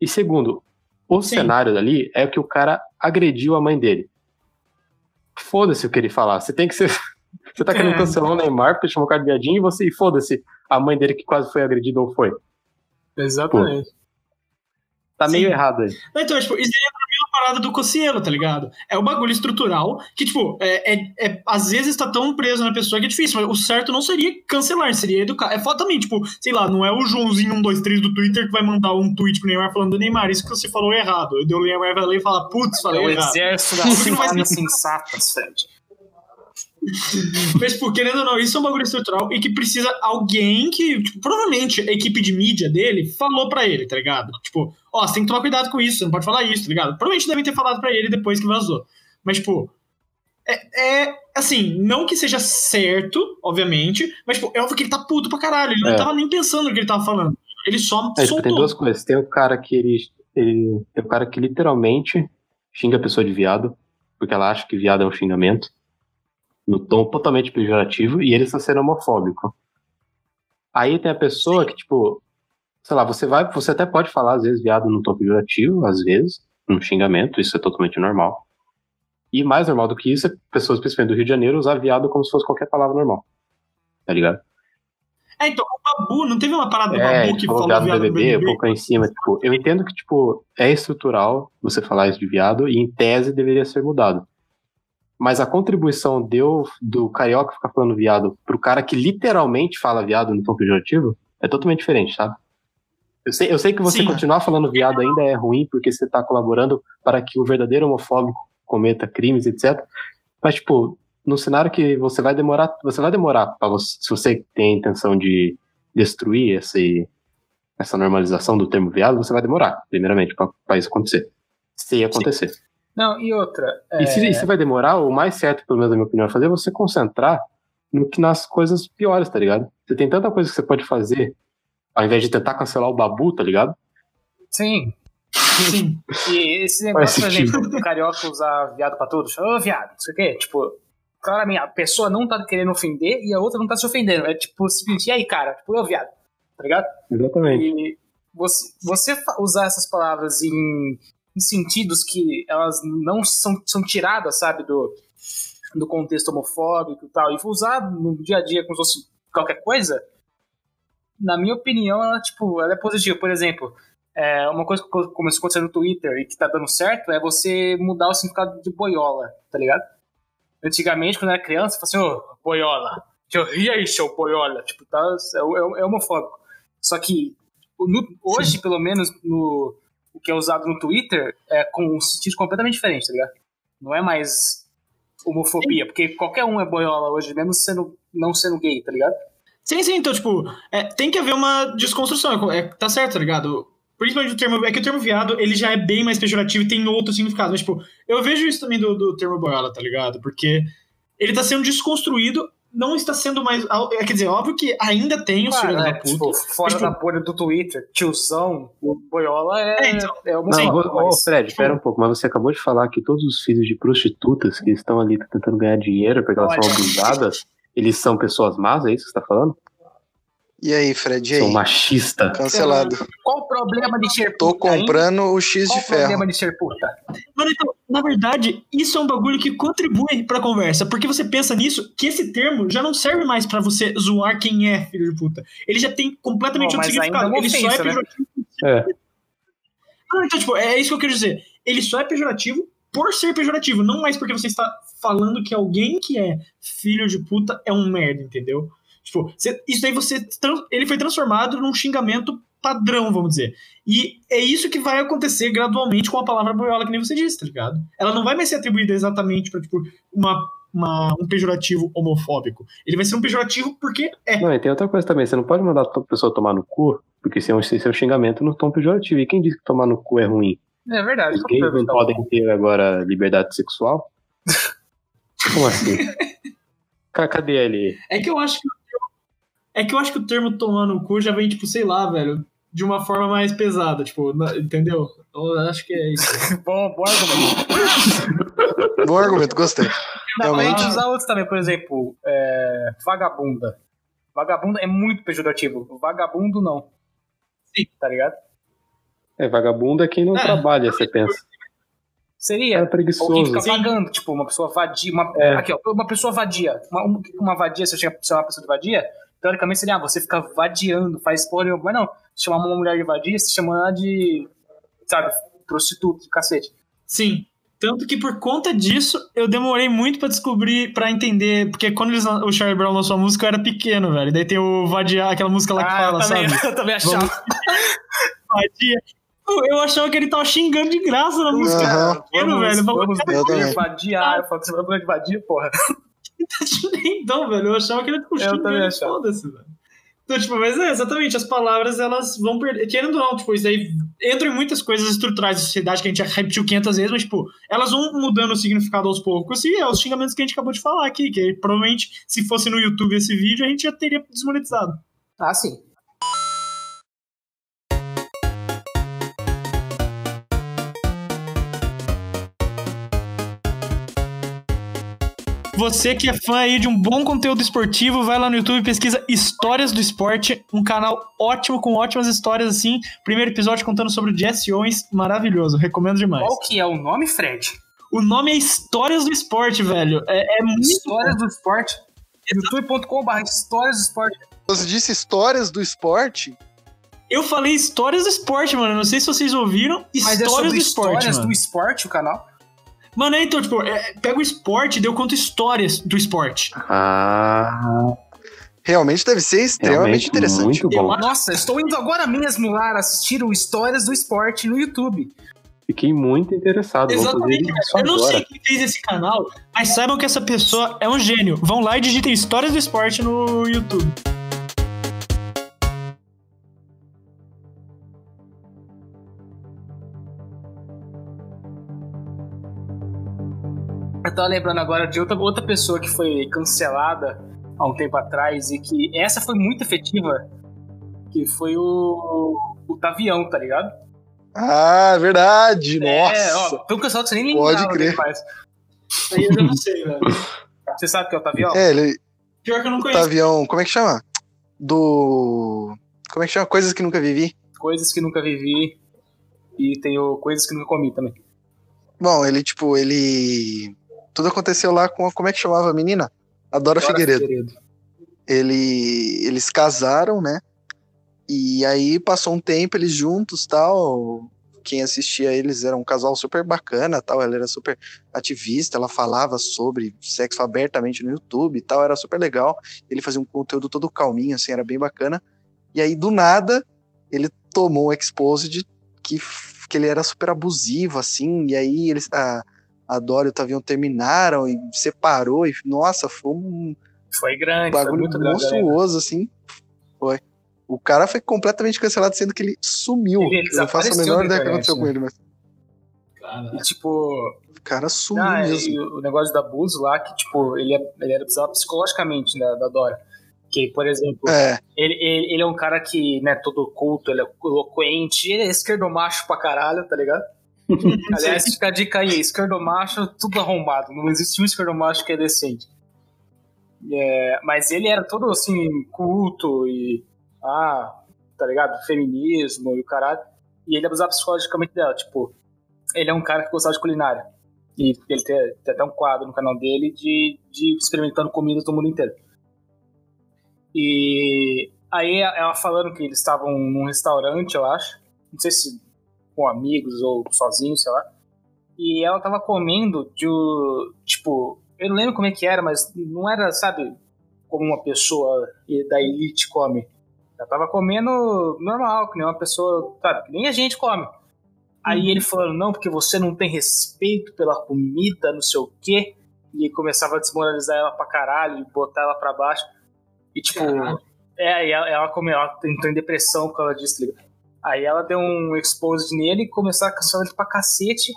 E segundo, o Sim. cenário dali é que o cara agrediu a mãe dele. Foda-se o que ele falar. Você tem que ser. <laughs> Você tá querendo É. cancelar o Neymar porque chamou o cara de viadinho e você. E foda-se a mãe dele que quase foi agredida ou foi. Exatamente. Tá meio Sim. errado aí. Então, tipo, isso aí é parada do Cocielo, tá ligado? É o bagulho estrutural que, tipo, é, é, é- às vezes tá tão preso na pessoa que é difícil, mas o certo não seria cancelar, seria educar. É foda também, tipo, sei lá, não é o Joãozinho 123 do Twitter que vai mandar um tweet pro Neymar falando do Neymar, isso que você falou é errado. Aí o Neymar vai ler e fala, putz, É falei o errado. exército Porque das não faz semanas sentido. sensatas, Fred. <laughs> Mas, tipo, querendo ou não, isso é um bagulho estrutural e que precisa alguém que, tipo, provavelmente a equipe de mídia dele falou pra ele, tá ligado? Tipo, ó, você tem que tomar cuidado com isso, você não pode falar isso, tá ligado? Provavelmente devem ter falado pra ele depois que vazou. Mas, tipo, é, é, assim, não que seja certo, obviamente, mas, tipo, é óbvio que ele tá puto pra caralho. Ele não É. tava nem pensando no que ele tava falando. Ele só É, tipo, tem soltou. duas coisas. Tem o cara que ele, ele. Tem o cara que literalmente xinga a pessoa de viado, porque ela acha que viado é um xingamento, no tom totalmente pejorativo, e ele está sendo homofóbico. Aí tem a pessoa que, tipo, sei lá, você vai, você até pode falar, às vezes, viado no tom pejorativo, às vezes, num xingamento, isso é totalmente normal. E mais normal do que isso é pessoas, principalmente do Rio de Janeiro, usar viado como se fosse qualquer palavra normal. Tá ligado? É, então, o Babu, não teve uma parada do É, Babu que falou falou viado viado do BBB, um BBB? pouco aí em cima. Tipo, eu entendo que, tipo, é estrutural você falar isso de viado e, em tese, deveria ser mudado. Mas a contribuição deu do carioca ficar falando viado pro cara que literalmente fala viado no tom pejorativo é totalmente diferente, sabe? Eu sei, eu sei que você Sim. continuar falando viado ainda é ruim porque você tá colaborando para que o verdadeiro homofóbico cometa crimes, etc. Mas, tipo, no cenário que você vai demorar, você vai demorar para você, se você tem a intenção de destruir esse, essa normalização do termo viado, você vai demorar, primeiramente, para isso acontecer. Se acontecer. Não, e outra. E se, e se vai demorar, o mais certo, pelo menos na minha opinião, é fazer você concentrar no que nas coisas piores, tá ligado? Você tem tanta coisa que você pode fazer, ao invés de tentar cancelar o babu, tá ligado? Sim. Sim. E esse negócio, por exemplo, do carioca usar viado pra todos. Ô, viado, não sei o quê. Tipo, claramente, a pessoa não tá querendo ofender e a outra não tá se ofendendo. É tipo, simplesmente, e aí, cara? Tipo, ô, viado. Tá ligado? Exatamente. E você, você usar essas palavras em, em sentidos que elas não são, são tiradas, sabe, do, do contexto homofóbico e tal, e usar no dia a dia como se fosse qualquer coisa, na minha opinião, ela, tipo, ela é positiva. Por exemplo, é, uma coisa que co- começou a acontecer no Twitter e que tá dando certo é você mudar o significado de boiola, tá ligado? Antigamente, quando eu era criança, eu falava assim, ô, boiola. Tipo, E aí, seu boiola? Tipo, tá, é, é, é homofóbico. Só que no- hoje, pelo menos, no, o que é usado no Twitter é com um sentido completamente diferente, tá ligado? Não é mais homofobia, porque qualquer um é boiola hoje, mesmo sendo, não sendo gay, tá ligado? Sim, sim, então, tipo, é, tem que haver uma desconstrução, é, tá certo, tá ligado? Principalmente o termo, é que o termo viado, ele já é bem mais pejorativo e tem outro significado, mas, tipo, eu vejo isso também do, do termo boiola, tá ligado? Porque ele tá sendo desconstruído não está sendo mais. é, Quer dizer, óbvio que ainda tem os filhos Cara, da é, puta. tipo, fora Tipo- da bolha do Twitter, tiozão, o Boiola é, É, então. é uma Não, mas- Fred, espera um pouco, mas você acabou de falar que todos os filhos de prostitutas que estão ali tentando ganhar dinheiro porque elas Olha. são abusadas, eles são pessoas más, é isso que você tá falando? E aí, Fred, e aí? machista. Cancelado. Qual o problema de ser Tô puta, hein? comprando o X Qual de o ferro. problema de ser puta? Mano, então, na verdade, isso é um bagulho que contribui pra conversa, porque você pensa nisso, que esse termo já não serve mais pra você zoar quem é filho de puta. Ele já tem completamente Bom, outro é significado. Ele só é ofensa, né? pejorativo. É. Ah, então, tipo, é isso que eu quero dizer. Ele só é pejorativo por ser pejorativo, não mais porque você está falando que alguém que é filho de puta é um merda, entendeu? Tipo, você- isso daí você. Ele foi transformado num xingamento padrão, vamos dizer. E é isso que vai acontecer gradualmente com a palavra boiola, que nem você disse, tá ligado? Ela não vai mais ser atribuída exatamente pra, tipo, uma, uma- um pejorativo homofóbico. Ele vai ser um pejorativo porque é. Não, e tem outra coisa também, você não pode mandar a pessoa tomar no cu, porque isso é um, isso é um xingamento no tom pejorativo. E quem disse que tomar no cu é ruim? É verdade. Os gays não podem ter agora liberdade sexual? <laughs> Como assim? Ca- Cadê ele? É que eu acho que é que eu acho que o termo tomar no cu já vem, tipo, sei lá, velho, de uma forma mais pesada, tipo, na- entendeu? Eu acho que é isso. <laughs> Bom, bom argumento. <laughs> Bom argumento, gostei. Gente Realmente. usar outros também, por exemplo, é, vagabunda. Vagabunda é muito pejorativo. Vagabundo não. Sim. Tá ligado? É, vagabundo é quem não É. trabalha, você pensa. Seria. É Ou quem preguiçoso. fica vagando, tipo, uma pessoa vadia. Uma, É. Aqui, ó, uma pessoa vadia. Uma, uma- vadia, se eu chega- se é uma pessoa de vadia, teoricamente seria, ah, você fica vadiando, faz porra. Mas não, se chamar uma mulher de vadia, se chama ela de, sabe, prostituta, de cacete. Sim. Tanto que por conta disso, eu demorei muito pra descobrir, pra entender, porque quando eles, o Charlie Brown lançou a música, eu era pequeno, velho. Daí tem o Vadiar, aquela música lá que ah, fala, eu também, sabe? <laughs> eu também achava. Vamos- Vadia. Eu achava que ele tava xingando de graça na música. Aham. Pequeno, velho. Vamos, Vamos vamos Eu também. vadiar. Eu falo que você vai de <laughs> Então, velho, eu achava que ele tipo, Eu também foda-se, velho. Então, tipo, mas é, exatamente, as palavras, elas vão perder, querendo ou não, tipo, isso aí entra em muitas coisas estruturais da sociedade que a gente já repetiu 500 vezes, mas, tipo, elas vão mudando o significado aos poucos, e é os xingamentos que a gente acabou de falar aqui, que provavelmente, se fosse no YouTube esse vídeo, a gente já teria desmonetizado. Ah, sim. Você que é fã aí de um bom conteúdo esportivo, vai lá no YouTube e pesquisa Histórias do Esporte, um canal ótimo, com ótimas histórias assim. Primeiro episódio contando sobre o Jesse Owens, maravilhoso, recomendo demais. Qual que é o nome, Fred? O nome é Histórias do Esporte, velho. É, é muito. Histórias do Esporte. youtube.com.br Histórias do Esporte. Você disse histórias do esporte? Eu falei Histórias do Esporte, mano. Não sei se vocês ouviram. Mas é Histórias sobre do Esporte. histórias mano. do esporte, o canal. Mano, é, então, tipo, é, pega o esporte, deu conto histórias do esporte. Ah, Realmente deve ser extremamente realmente interessante. muito bom. Nossa, estou indo agora mesmo lá assistir o Histórias do Esporte no YouTube. Fiquei muito interessado. Exatamente, isso Eu não agora. sei quem fez esse canal, mas saibam que essa pessoa é um gênio. Vão lá e digitem Histórias do Esporte no YouTube. Eu tava lembrando agora de outra, outra pessoa que foi cancelada há um tempo atrás e que essa foi muito efetiva, que foi o, o Tavião, tá ligado? Ah, verdade. É, Nossa. ó, foi um cancelado que você nem Pode crer. Aí eu já não sei, velho. Você sabe o que é o Tavião? É, ele. Pior que eu não conheço. Tavião. Como é que chama? Do. Como é que chama? Coisas que nunca vivi. Coisas que nunca vivi e tenho coisas que nunca comi também. Bom, ele, tipo, ele. Tudo aconteceu lá com. a- Como é que chamava a menina? A Dora, Dora Figueiredo. Figueiredo. Ele, eles casaram, né? E aí passou um tempo eles juntos, tal. Quem assistia eles era um casal super bacana, tal. Ela era super ativista, ela falava sobre sexo abertamente no YouTube e tal, era super legal. Ele fazia um conteúdo todo calminho, assim, era bem bacana. E aí do nada ele tomou um exposed que, f- que ele era super abusivo, assim. E aí eles a, a Dora e o Tavião terminaram e separou e nossa, foi um Foi grande, foi bagulho muito grande. né? monstruoso, assim. Foi. O cara foi completamente cancelado, sendo que ele sumiu. Ele Eu não faço a menor da ideia do que aconteceu com né? ele, mas. E, tipo, O cara sumiu ah, mesmo. o negócio do abuso lá, que, tipo, ele, é, ele era abusado psicologicamente né, da Dora. Que, por exemplo, É, ele, ele, ele é um cara que, né, todo culto, ele é eloquente, ele é esquerdomacho pra caralho, tá ligado? Aliás, fica a dica aí, esquerdomacho, tudo arrombado. Não existe um esquerdomacho que é decente. É, mas ele era todo, assim, culto e... Ah, tá ligado? Feminismo e o caralho. E ele abusava psicologicamente dela, tipo... Ele é um cara que gostava de culinária. E ele tem, tem até um quadro no canal dele de, de experimentando comidas do mundo inteiro. E aí ela falando que eles estavam num restaurante, eu acho. Não sei se com amigos ou sozinhos, sei lá. E ela tava comendo de. Tipo, eu não lembro como é que era, mas não era, sabe, como uma pessoa da elite come. Ela tava comendo normal, que nem uma pessoa, sabe, que nem a gente come. Aí ele falando, não, porque você não tem respeito pela comida, não sei o quê. E começava a desmoralizar ela pra caralho e botar ela pra baixo. E tipo, Caralho. é, aí ela, ela, ela entrou em depressão por causa disso, tá ligado? Aí ela deu um expose nele e começou a cancelar ele pra cacete.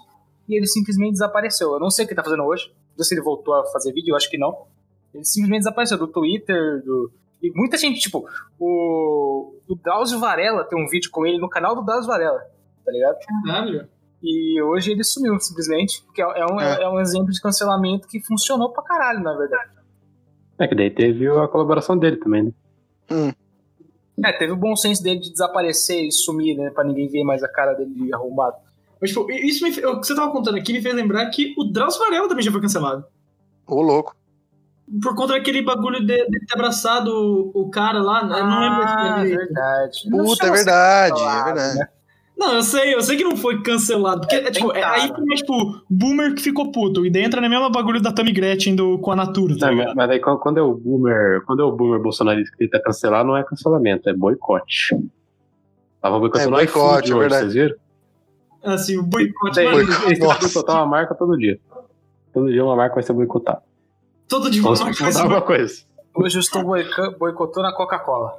E ele simplesmente desapareceu. Eu não sei o que ele tá fazendo hoje. Não sei se ele voltou a fazer vídeo, eu acho que não. Ele simplesmente desapareceu do Twitter, do. E muita gente, tipo, o. O Drauzio Varela tem um vídeo com ele no canal do Drauzio Varela, tá ligado? Caralho. E hoje ele sumiu, simplesmente. Porque é um, É. é um exemplo de cancelamento que funcionou pra caralho, na verdade. É que daí teve a colaboração dele também, né? É, teve o bom senso dele de desaparecer e sumir, né? Pra ninguém ver mais a cara dele de arrombado. Mas, tipo, isso me, o que você tava contando aqui me fez lembrar que o Drauzio Varela também já foi cancelado. ô louco. Por conta daquele bagulho de, de ter abraçado o, o cara lá. eu não lembro Ah, ele- verdade. Puta, é verdade, é verdade. né? Não, eu sei, eu sei que não foi cancelado. Porque, é, tipo, é, aí foi mais, tipo, boomer que ficou puto. E daí entra na mesma bagulho da Tammy Gretchen do, com a Natura, tá Não, mas, aí quando é o boomer, quando é o boomer bolsonarista que tenta cancelar, não é cancelamento, é boicote. Tava boicotando É, iFood boicote, é hoje, verdade. vocês viram? Assim, o boicote. Nossa. boicotar uma marca todo dia. Todo dia uma marca vai ser boicotada. todo dia uma mudar coisa. alguma coisa. Hoje eu estou boicotando a Coca-Cola.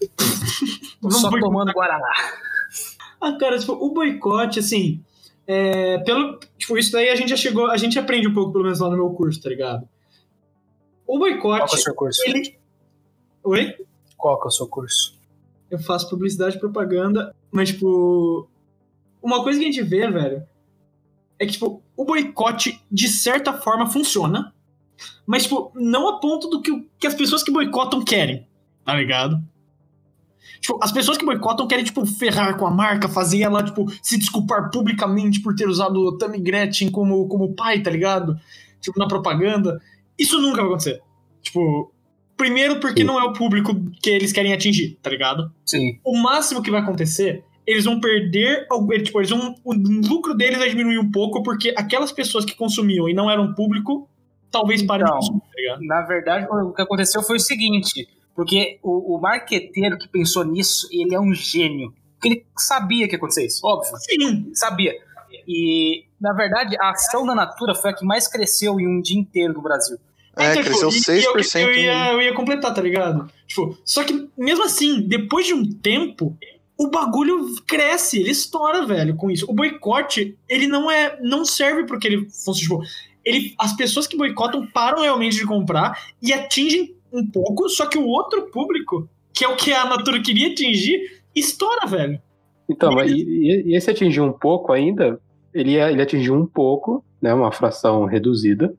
<laughs> Só boicotar. tomando Guaraná. Ah, cara, tipo, o boicote, assim, é, pelo, tipo, isso daí a gente já chegou, a gente aprende um pouco, pelo menos lá no meu curso, tá ligado? O Qual que é o boicote, seu curso? ele... Oi? Qual é o seu curso? Eu faço publicidade e propaganda, mas, tipo, uma coisa que a gente vê, velho, é que, tipo, o boicote, de certa forma, funciona, mas, tipo, não a ponto do que, que as pessoas que boicotam querem, tá ligado? Tipo, as pessoas que boicotam querem, tipo, ferrar com a marca, fazer ela, tipo, se desculpar publicamente por ter usado o Tammy Gretchen como, como pai, tá ligado? Tipo, na propaganda. Isso nunca vai acontecer. Tipo, primeiro porque Sim. não é o público que eles querem atingir, tá ligado? Sim. o máximo que vai acontecer, eles vão perder, algo- tipo, eles vão, o lucro deles vai diminuir um pouco, porque aquelas pessoas que consumiam e não eram público, talvez parem Então. de consumir, tá ligado? Na verdade, o que aconteceu foi o seguinte: porque o, o marqueteiro que pensou nisso, ele é um gênio. Porque ele sabia que ia acontecer isso, óbvio. Sim, Sabia. E, na verdade, a ação da Natura foi a que mais cresceu em um dia inteiro no Brasil. É, Então, cresceu tipo, e- e 6%. Eu, eu, ia, eu ia completar, tá ligado? Tipo, só que, mesmo assim, depois de um tempo, o bagulho cresce, ele estoura, velho, com isso. O boicote, ele não é. não serve porque ele fosse, tipo. Ele, as pessoas que boicotam param realmente de comprar e atingem um pouco, só que o outro público, que é o que a Natura queria atingir, estoura, velho. Então, mas e, e- e esse atingiu um pouco ainda, ele, ele atingiu um pouco, né, uma fração reduzida,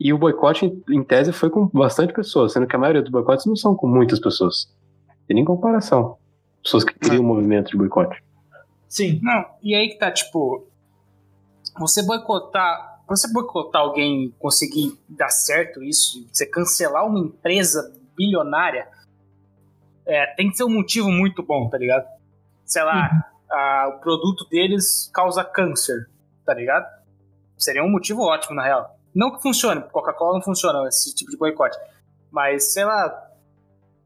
e o boicote, em, tese, foi com bastante pessoas, sendo que a maioria dos boicotes não são com muitas pessoas. Tem nem comparação. Pessoas que criam um movimento de boicote. Sim. Não, e aí que tá, tipo, você boicotar, pra você boicotar alguém e conseguir dar certo isso, você cancelar uma empresa bilionária, é, tem que ter um motivo muito bom, tá ligado? Sei lá, a- o produto deles causa câncer, tá ligado? Seria um motivo ótimo, na real. Não que funcione, Coca-Cola não funciona esse tipo de boicote, mas, sei lá,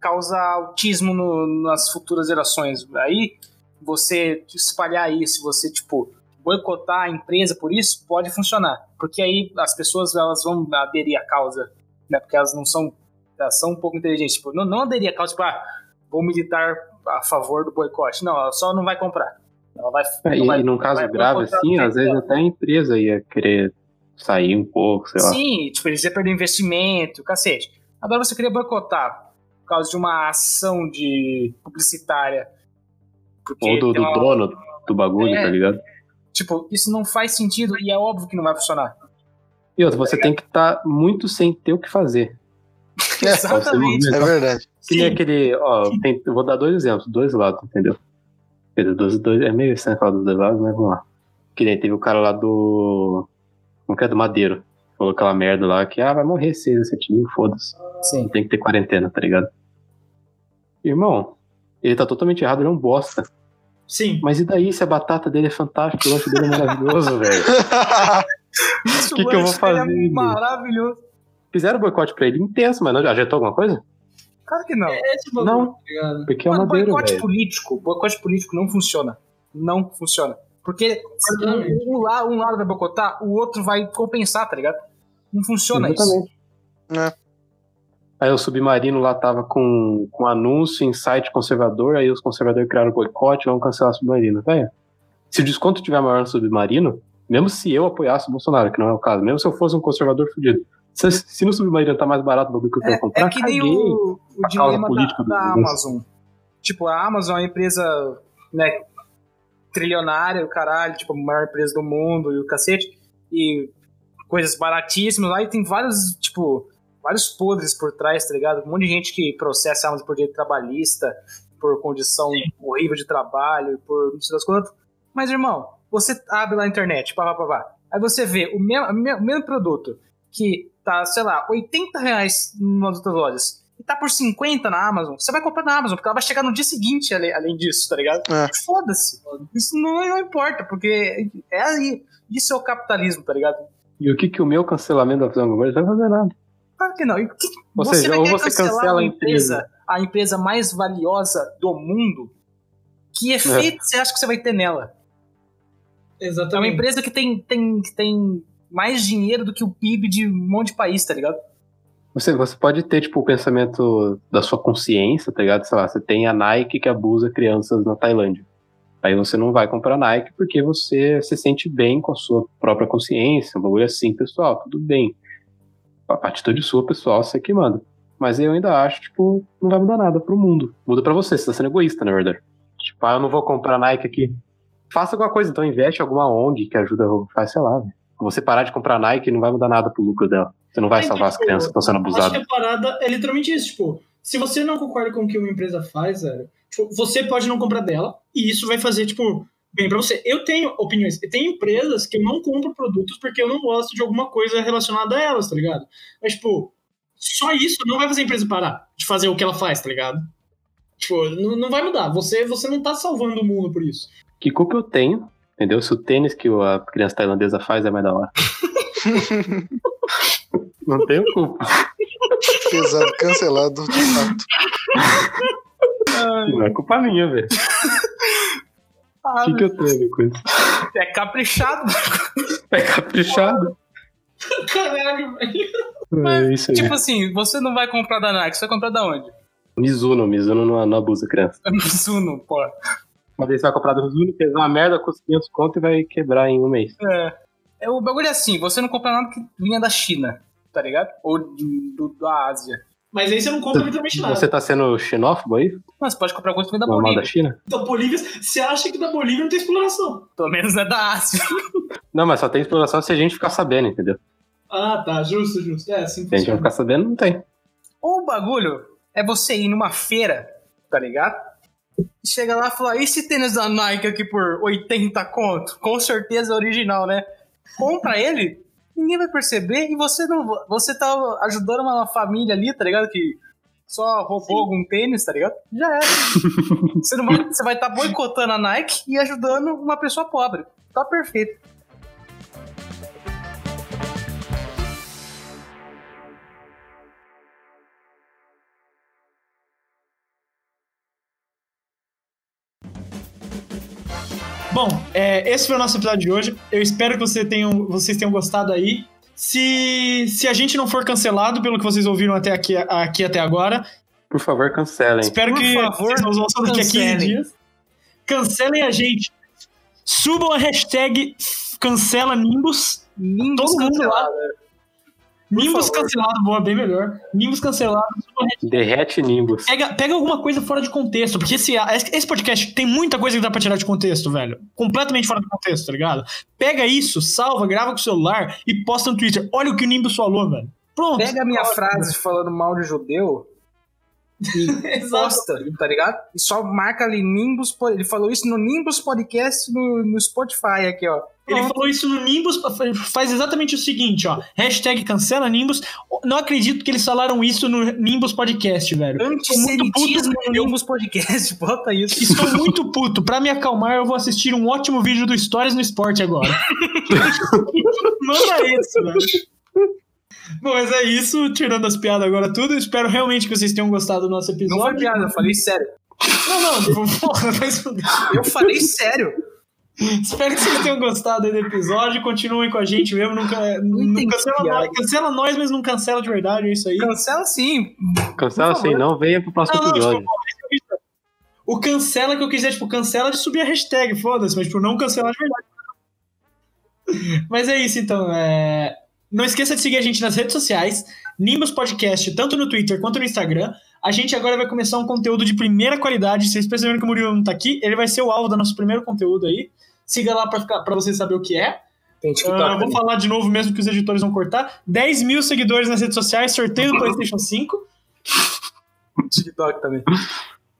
causa autismo no- nas futuras gerações. Aí, você espalhar isso, você, tipo, boicotar a empresa por isso, pode funcionar. Porque aí as pessoas elas vão aderir à causa, né? Porque elas não são. Elas são um pouco inteligentes. Tipo, não, não aderir à causa, tipo, ah, vou militar a favor do boicote. Não, ela só não vai comprar. Ela vai. É, não e, vai- num caso vai grave assim, às vezes até a empresa ia querer sair um pouco, sei lá. Sim, tipo, eles iam perder investimento, cacete. Agora você queria boicotar por causa de uma ação de publicitária. Ou do, do uma- dono do bagulho, É. tá ligado? Tipo, isso não faz sentido e é óbvio que não vai funcionar. E outra, você tem que estar muito sem ter o que fazer. <laughs> Exatamente. É verdade. Que nem aquele, ó, tem- eu vou dar dois exemplos, dois lados, entendeu? Dois, dois, é meio estranho falar dos dois lados, mas vamos lá. Que nem teve o cara lá do. Como que é? Do Madeiro. Falou aquela merda lá que, ah, vai morrer seis, sete mil, foda-se. Sim. Tem que ter quarentena, tá ligado? Irmão, ele tá totalmente errado, ele é um bosta. Sim. Mas e daí se a batata dele é fantástica, o lanche dele é maravilhoso, velho? <laughs> Isso, Que que eu vou dele fazer, É maravilhoso. Fizeram boicote pra ele intenso, mas não ajeitou alguma coisa? Claro que não. É esse bagulho, Não. tá? Porque é o Mano, Madeiro, boicote velho. político, boicote político não funciona. Não funciona. Porque um, um la- lado vai boicotar, o outro vai compensar, tá ligado? Não funciona isso. Exatamente. É. Aí o Submarino lá tava com, com anúncio em site conservador, aí os conservadores criaram boicote, vamos cancelar o Submarino. Velho, se o desconto tiver maior no Submarino, mesmo se eu apoiasse o Bolsonaro, que não é o caso, mesmo se eu fosse um conservador fudido, se, se no Submarino tá mais barato do que eu quero comprar, É que nem o, o dilema da, da. Amazon. Tipo, a Amazon é uma empresa, né, trilionária, o caralho, tipo, a maior empresa do mundo e o cacete, e coisas baratíssimas lá, e tem vários, tipo, vários podres por trás, tá ligado? Um monte de gente que processa a Amazon por direito trabalhista, por condição horrível de trabalho, por não sei das quantas. Mas, irmão, você abre lá na internet, pá, pá, pá, pá, aí você vê o mesmo, o mesmo- produto que tá, sei lá, 80 reais nas outras lojas e tá por 50 na Amazon, você vai comprar na Amazon, porque ela vai chegar no dia seguinte, ale- além disso, tá ligado? É. Foda-se. Isso não, não importa, porque é aí. Isso é o capitalismo, tá ligado? E o que que o meu cancelamento coisa? Não vai fazer nada. Claro que não. E que- Ou você seja, vai querer você cancelar cancela a empresa. empresa, a empresa mais valiosa do mundo, que efeito você acha que você vai ter nela? É uma Exatamente. empresa que tem, tem, que tem mais dinheiro do que o PIB de um monte de país, tá ligado? Você, você pode ter, tipo, o pensamento da sua consciência, tá ligado? Sei lá, você tem a Nike que abusa crianças na Tailândia. Aí você não vai comprar Nike porque você se sente bem com a sua própria consciência, um bagulho assim, pessoal, tudo bem. A atitude sua, pessoal, você que manda. Mas eu ainda acho, tipo, não vai mudar nada pro mundo. Muda pra você, você tá sendo egoísta, na verdade. Tipo, ah, eu não vou comprar Nike aqui. Faça alguma coisa, então investe em alguma ONG que ajuda, faz, sei lá, velho. Você parar de comprar Nike não vai mudar nada pro lucro dela. Você não vai É, salvar as tipo, crianças que estão sendo Acho abusadas. que a parada é literalmente isso, tipo, se você não concorda com o que uma empresa faz, velho, tipo, você pode não comprar dela e isso vai fazer, tipo, bem pra você. Eu tenho opiniões, tem empresas que eu não compro produtos porque eu não gosto de alguma coisa relacionada a elas, tá ligado? Mas, tipo, só isso não vai fazer a empresa parar de fazer o que ela faz, tá ligado? Tipo, não, não vai mudar. Você, você não tá salvando o mundo por isso. Que culpa eu tenho, entendeu? Se o tênis que a criança tailandesa faz é mais da hora. <laughs> Não tenho culpa. Pesado, cancelado de fato. Não é culpa minha, velho. <laughs> Ah, O que, que eu tenho com isso? <laughs> É caprichado. É caprichado. Caralho, velho. É isso aí. tipo assim, você não vai comprar da Nike, você vai comprar da onde? Mizuno, Mizuno não, não abusa criança. Da <laughs> Mizuno, pô. Uma vez você vai comprar da Mizuno, fez uma merda, custa 500 conto e vai quebrar em um mês. É. é. O bagulho é assim, você não compra nada que vinha da China, tá ligado? Ou de- do- da Ásia. Mas aí você não compra literalmente nada. Você tá sendo xenófobo aí? Mas você pode comprar coisa vem da Normal da Bolívia. China? Da Bolívia, você acha que da Bolívia não tem exploração? Pelo menos é da Ásia. <laughs> Não, mas só tem exploração se a gente ficar sabendo, entendeu? Ah, tá, justo, justo. É, assim Se a gente não ficar sabendo, não tem. Ou o bagulho é você ir numa feira, tá ligado? E chega lá e fala, e esse tênis da Nike aqui por 80 conto? Com certeza é original, né? Compra ele, ninguém vai perceber e você não. Você tá ajudando uma família ali, tá ligado? Que só roubou algum tênis, tá ligado? Já era. <laughs> você, não vai, você vai estar boicotando a Nike e ajudando uma pessoa pobre. Tá perfeito. É, esse foi o nosso episódio de hoje. Eu espero que você tenham, vocês tenham gostado aí. Se, se a gente não for cancelado pelo que vocês ouviram até aqui, aqui até agora, Por favor, cancelem. espero Por que favor, vocês nos ouçam daqui a 15 cancelem. dias. Cancelem a gente. Subam a hashtag cancela Nimbus. Nimbus Todo mundo cancelado. Nimbus cancelado, boa, bem melhor. Nimbus cancelado. Derrete Nimbus. Pega, pega alguma coisa fora de contexto, porque esse, esse podcast tem muita coisa que dá pra tirar de contexto, velho. Completamente fora de contexto, tá ligado? Pega isso, salva, grava com o celular e posta no Twitter. Olha o que o Nimbus falou, velho. Pronto. Pega a minha frase falando mal de judeu e <laughs> posta, tá ligado? E só marca ali Nimbus. Ele falou isso no Nimbus Podcast no, no Spotify aqui, ó. Ele falou isso no Nimbus, faz exatamente o seguinte, ó. Hashtag cancela Nimbus. Não acredito que eles falaram isso no Nimbus Podcast, velho. Antissemitismo no Nimbus Podcast, <laughs> bota isso. Estou muito puto. Pra me acalmar, eu vou assistir um ótimo vídeo do Stories no Esporte agora. <laughs> Manda isso, velho. Bom, mas é isso. Tirando as piadas agora tudo. Espero realmente que vocês tenham gostado do nosso episódio. Não foi piada, eu falei sério. Não, não. <laughs> Porra, mas... Eu falei sério. <laughs> Espero que vocês tenham gostado aí do episódio. Continuem com a gente mesmo. Não, ca- não entendi cancela, nós, cancela nós, mas não cancela de verdade. É isso aí. Cancela sim. Cancela assim, não venha pro próximo Não, não, episódio. tipo, é o cancela que eu quiser, tipo, cancela de subir a hashtag, foda-se, mas tipo, não cancelar de verdade. <laughs> Mas é isso então. é, Não esqueça de seguir a gente nas redes sociais, Nimbus Podcast, tanto no Twitter quanto no Instagram. A gente agora vai começar um conteúdo de primeira qualidade. Vocês perceberam que o Murilo não tá aqui, ele vai ser o alvo do nosso primeiro conteúdo aí. Siga lá pra você saber o que é. Tem TikTok. vou também. falar de novo, mesmo que os editores vão cortar. 10 mil seguidores nas redes sociais, sorteio do PlayStation 5. TikTok também.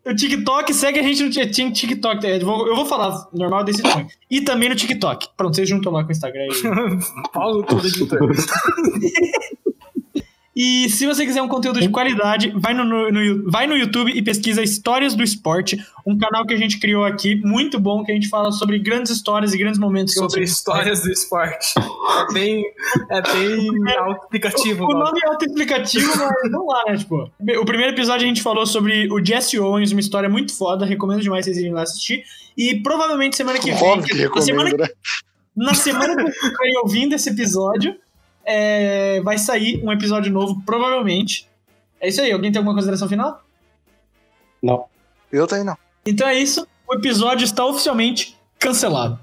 O TikTok, segue a gente no Ti- Ti- TikTok. é, Eu vou, eu vou falar normal desse tom. E também no TikTok. Pronto, vocês juntam lá com o Instagram. <laughs> Paulo todo editor. <laughs> e se você quiser um conteúdo de qualidade, vai no, no- no- vai no YouTube e pesquisa Histórias do Esporte, um canal que a gente criou aqui, muito bom, que a gente fala sobre grandes histórias e grandes momentos. Sobre histórias do esporte. É bem, é bem <laughs> auto-explicativo. O mano. nome é autoexplicativo, mas vamos lá, né? Tipo, o primeiro episódio a gente falou sobre o Jesse Owens, uma história muito foda. Recomendo demais vocês irem lá assistir. E provavelmente semana que vem. Óbvio que na semana recomendo, né? Na semana que vocês estiverem ouvindo esse episódio, é, vai sair um episódio novo, provavelmente. É isso aí. Alguém tem alguma consideração final? Não. Eu também não. Então é isso. O episódio está oficialmente cancelado.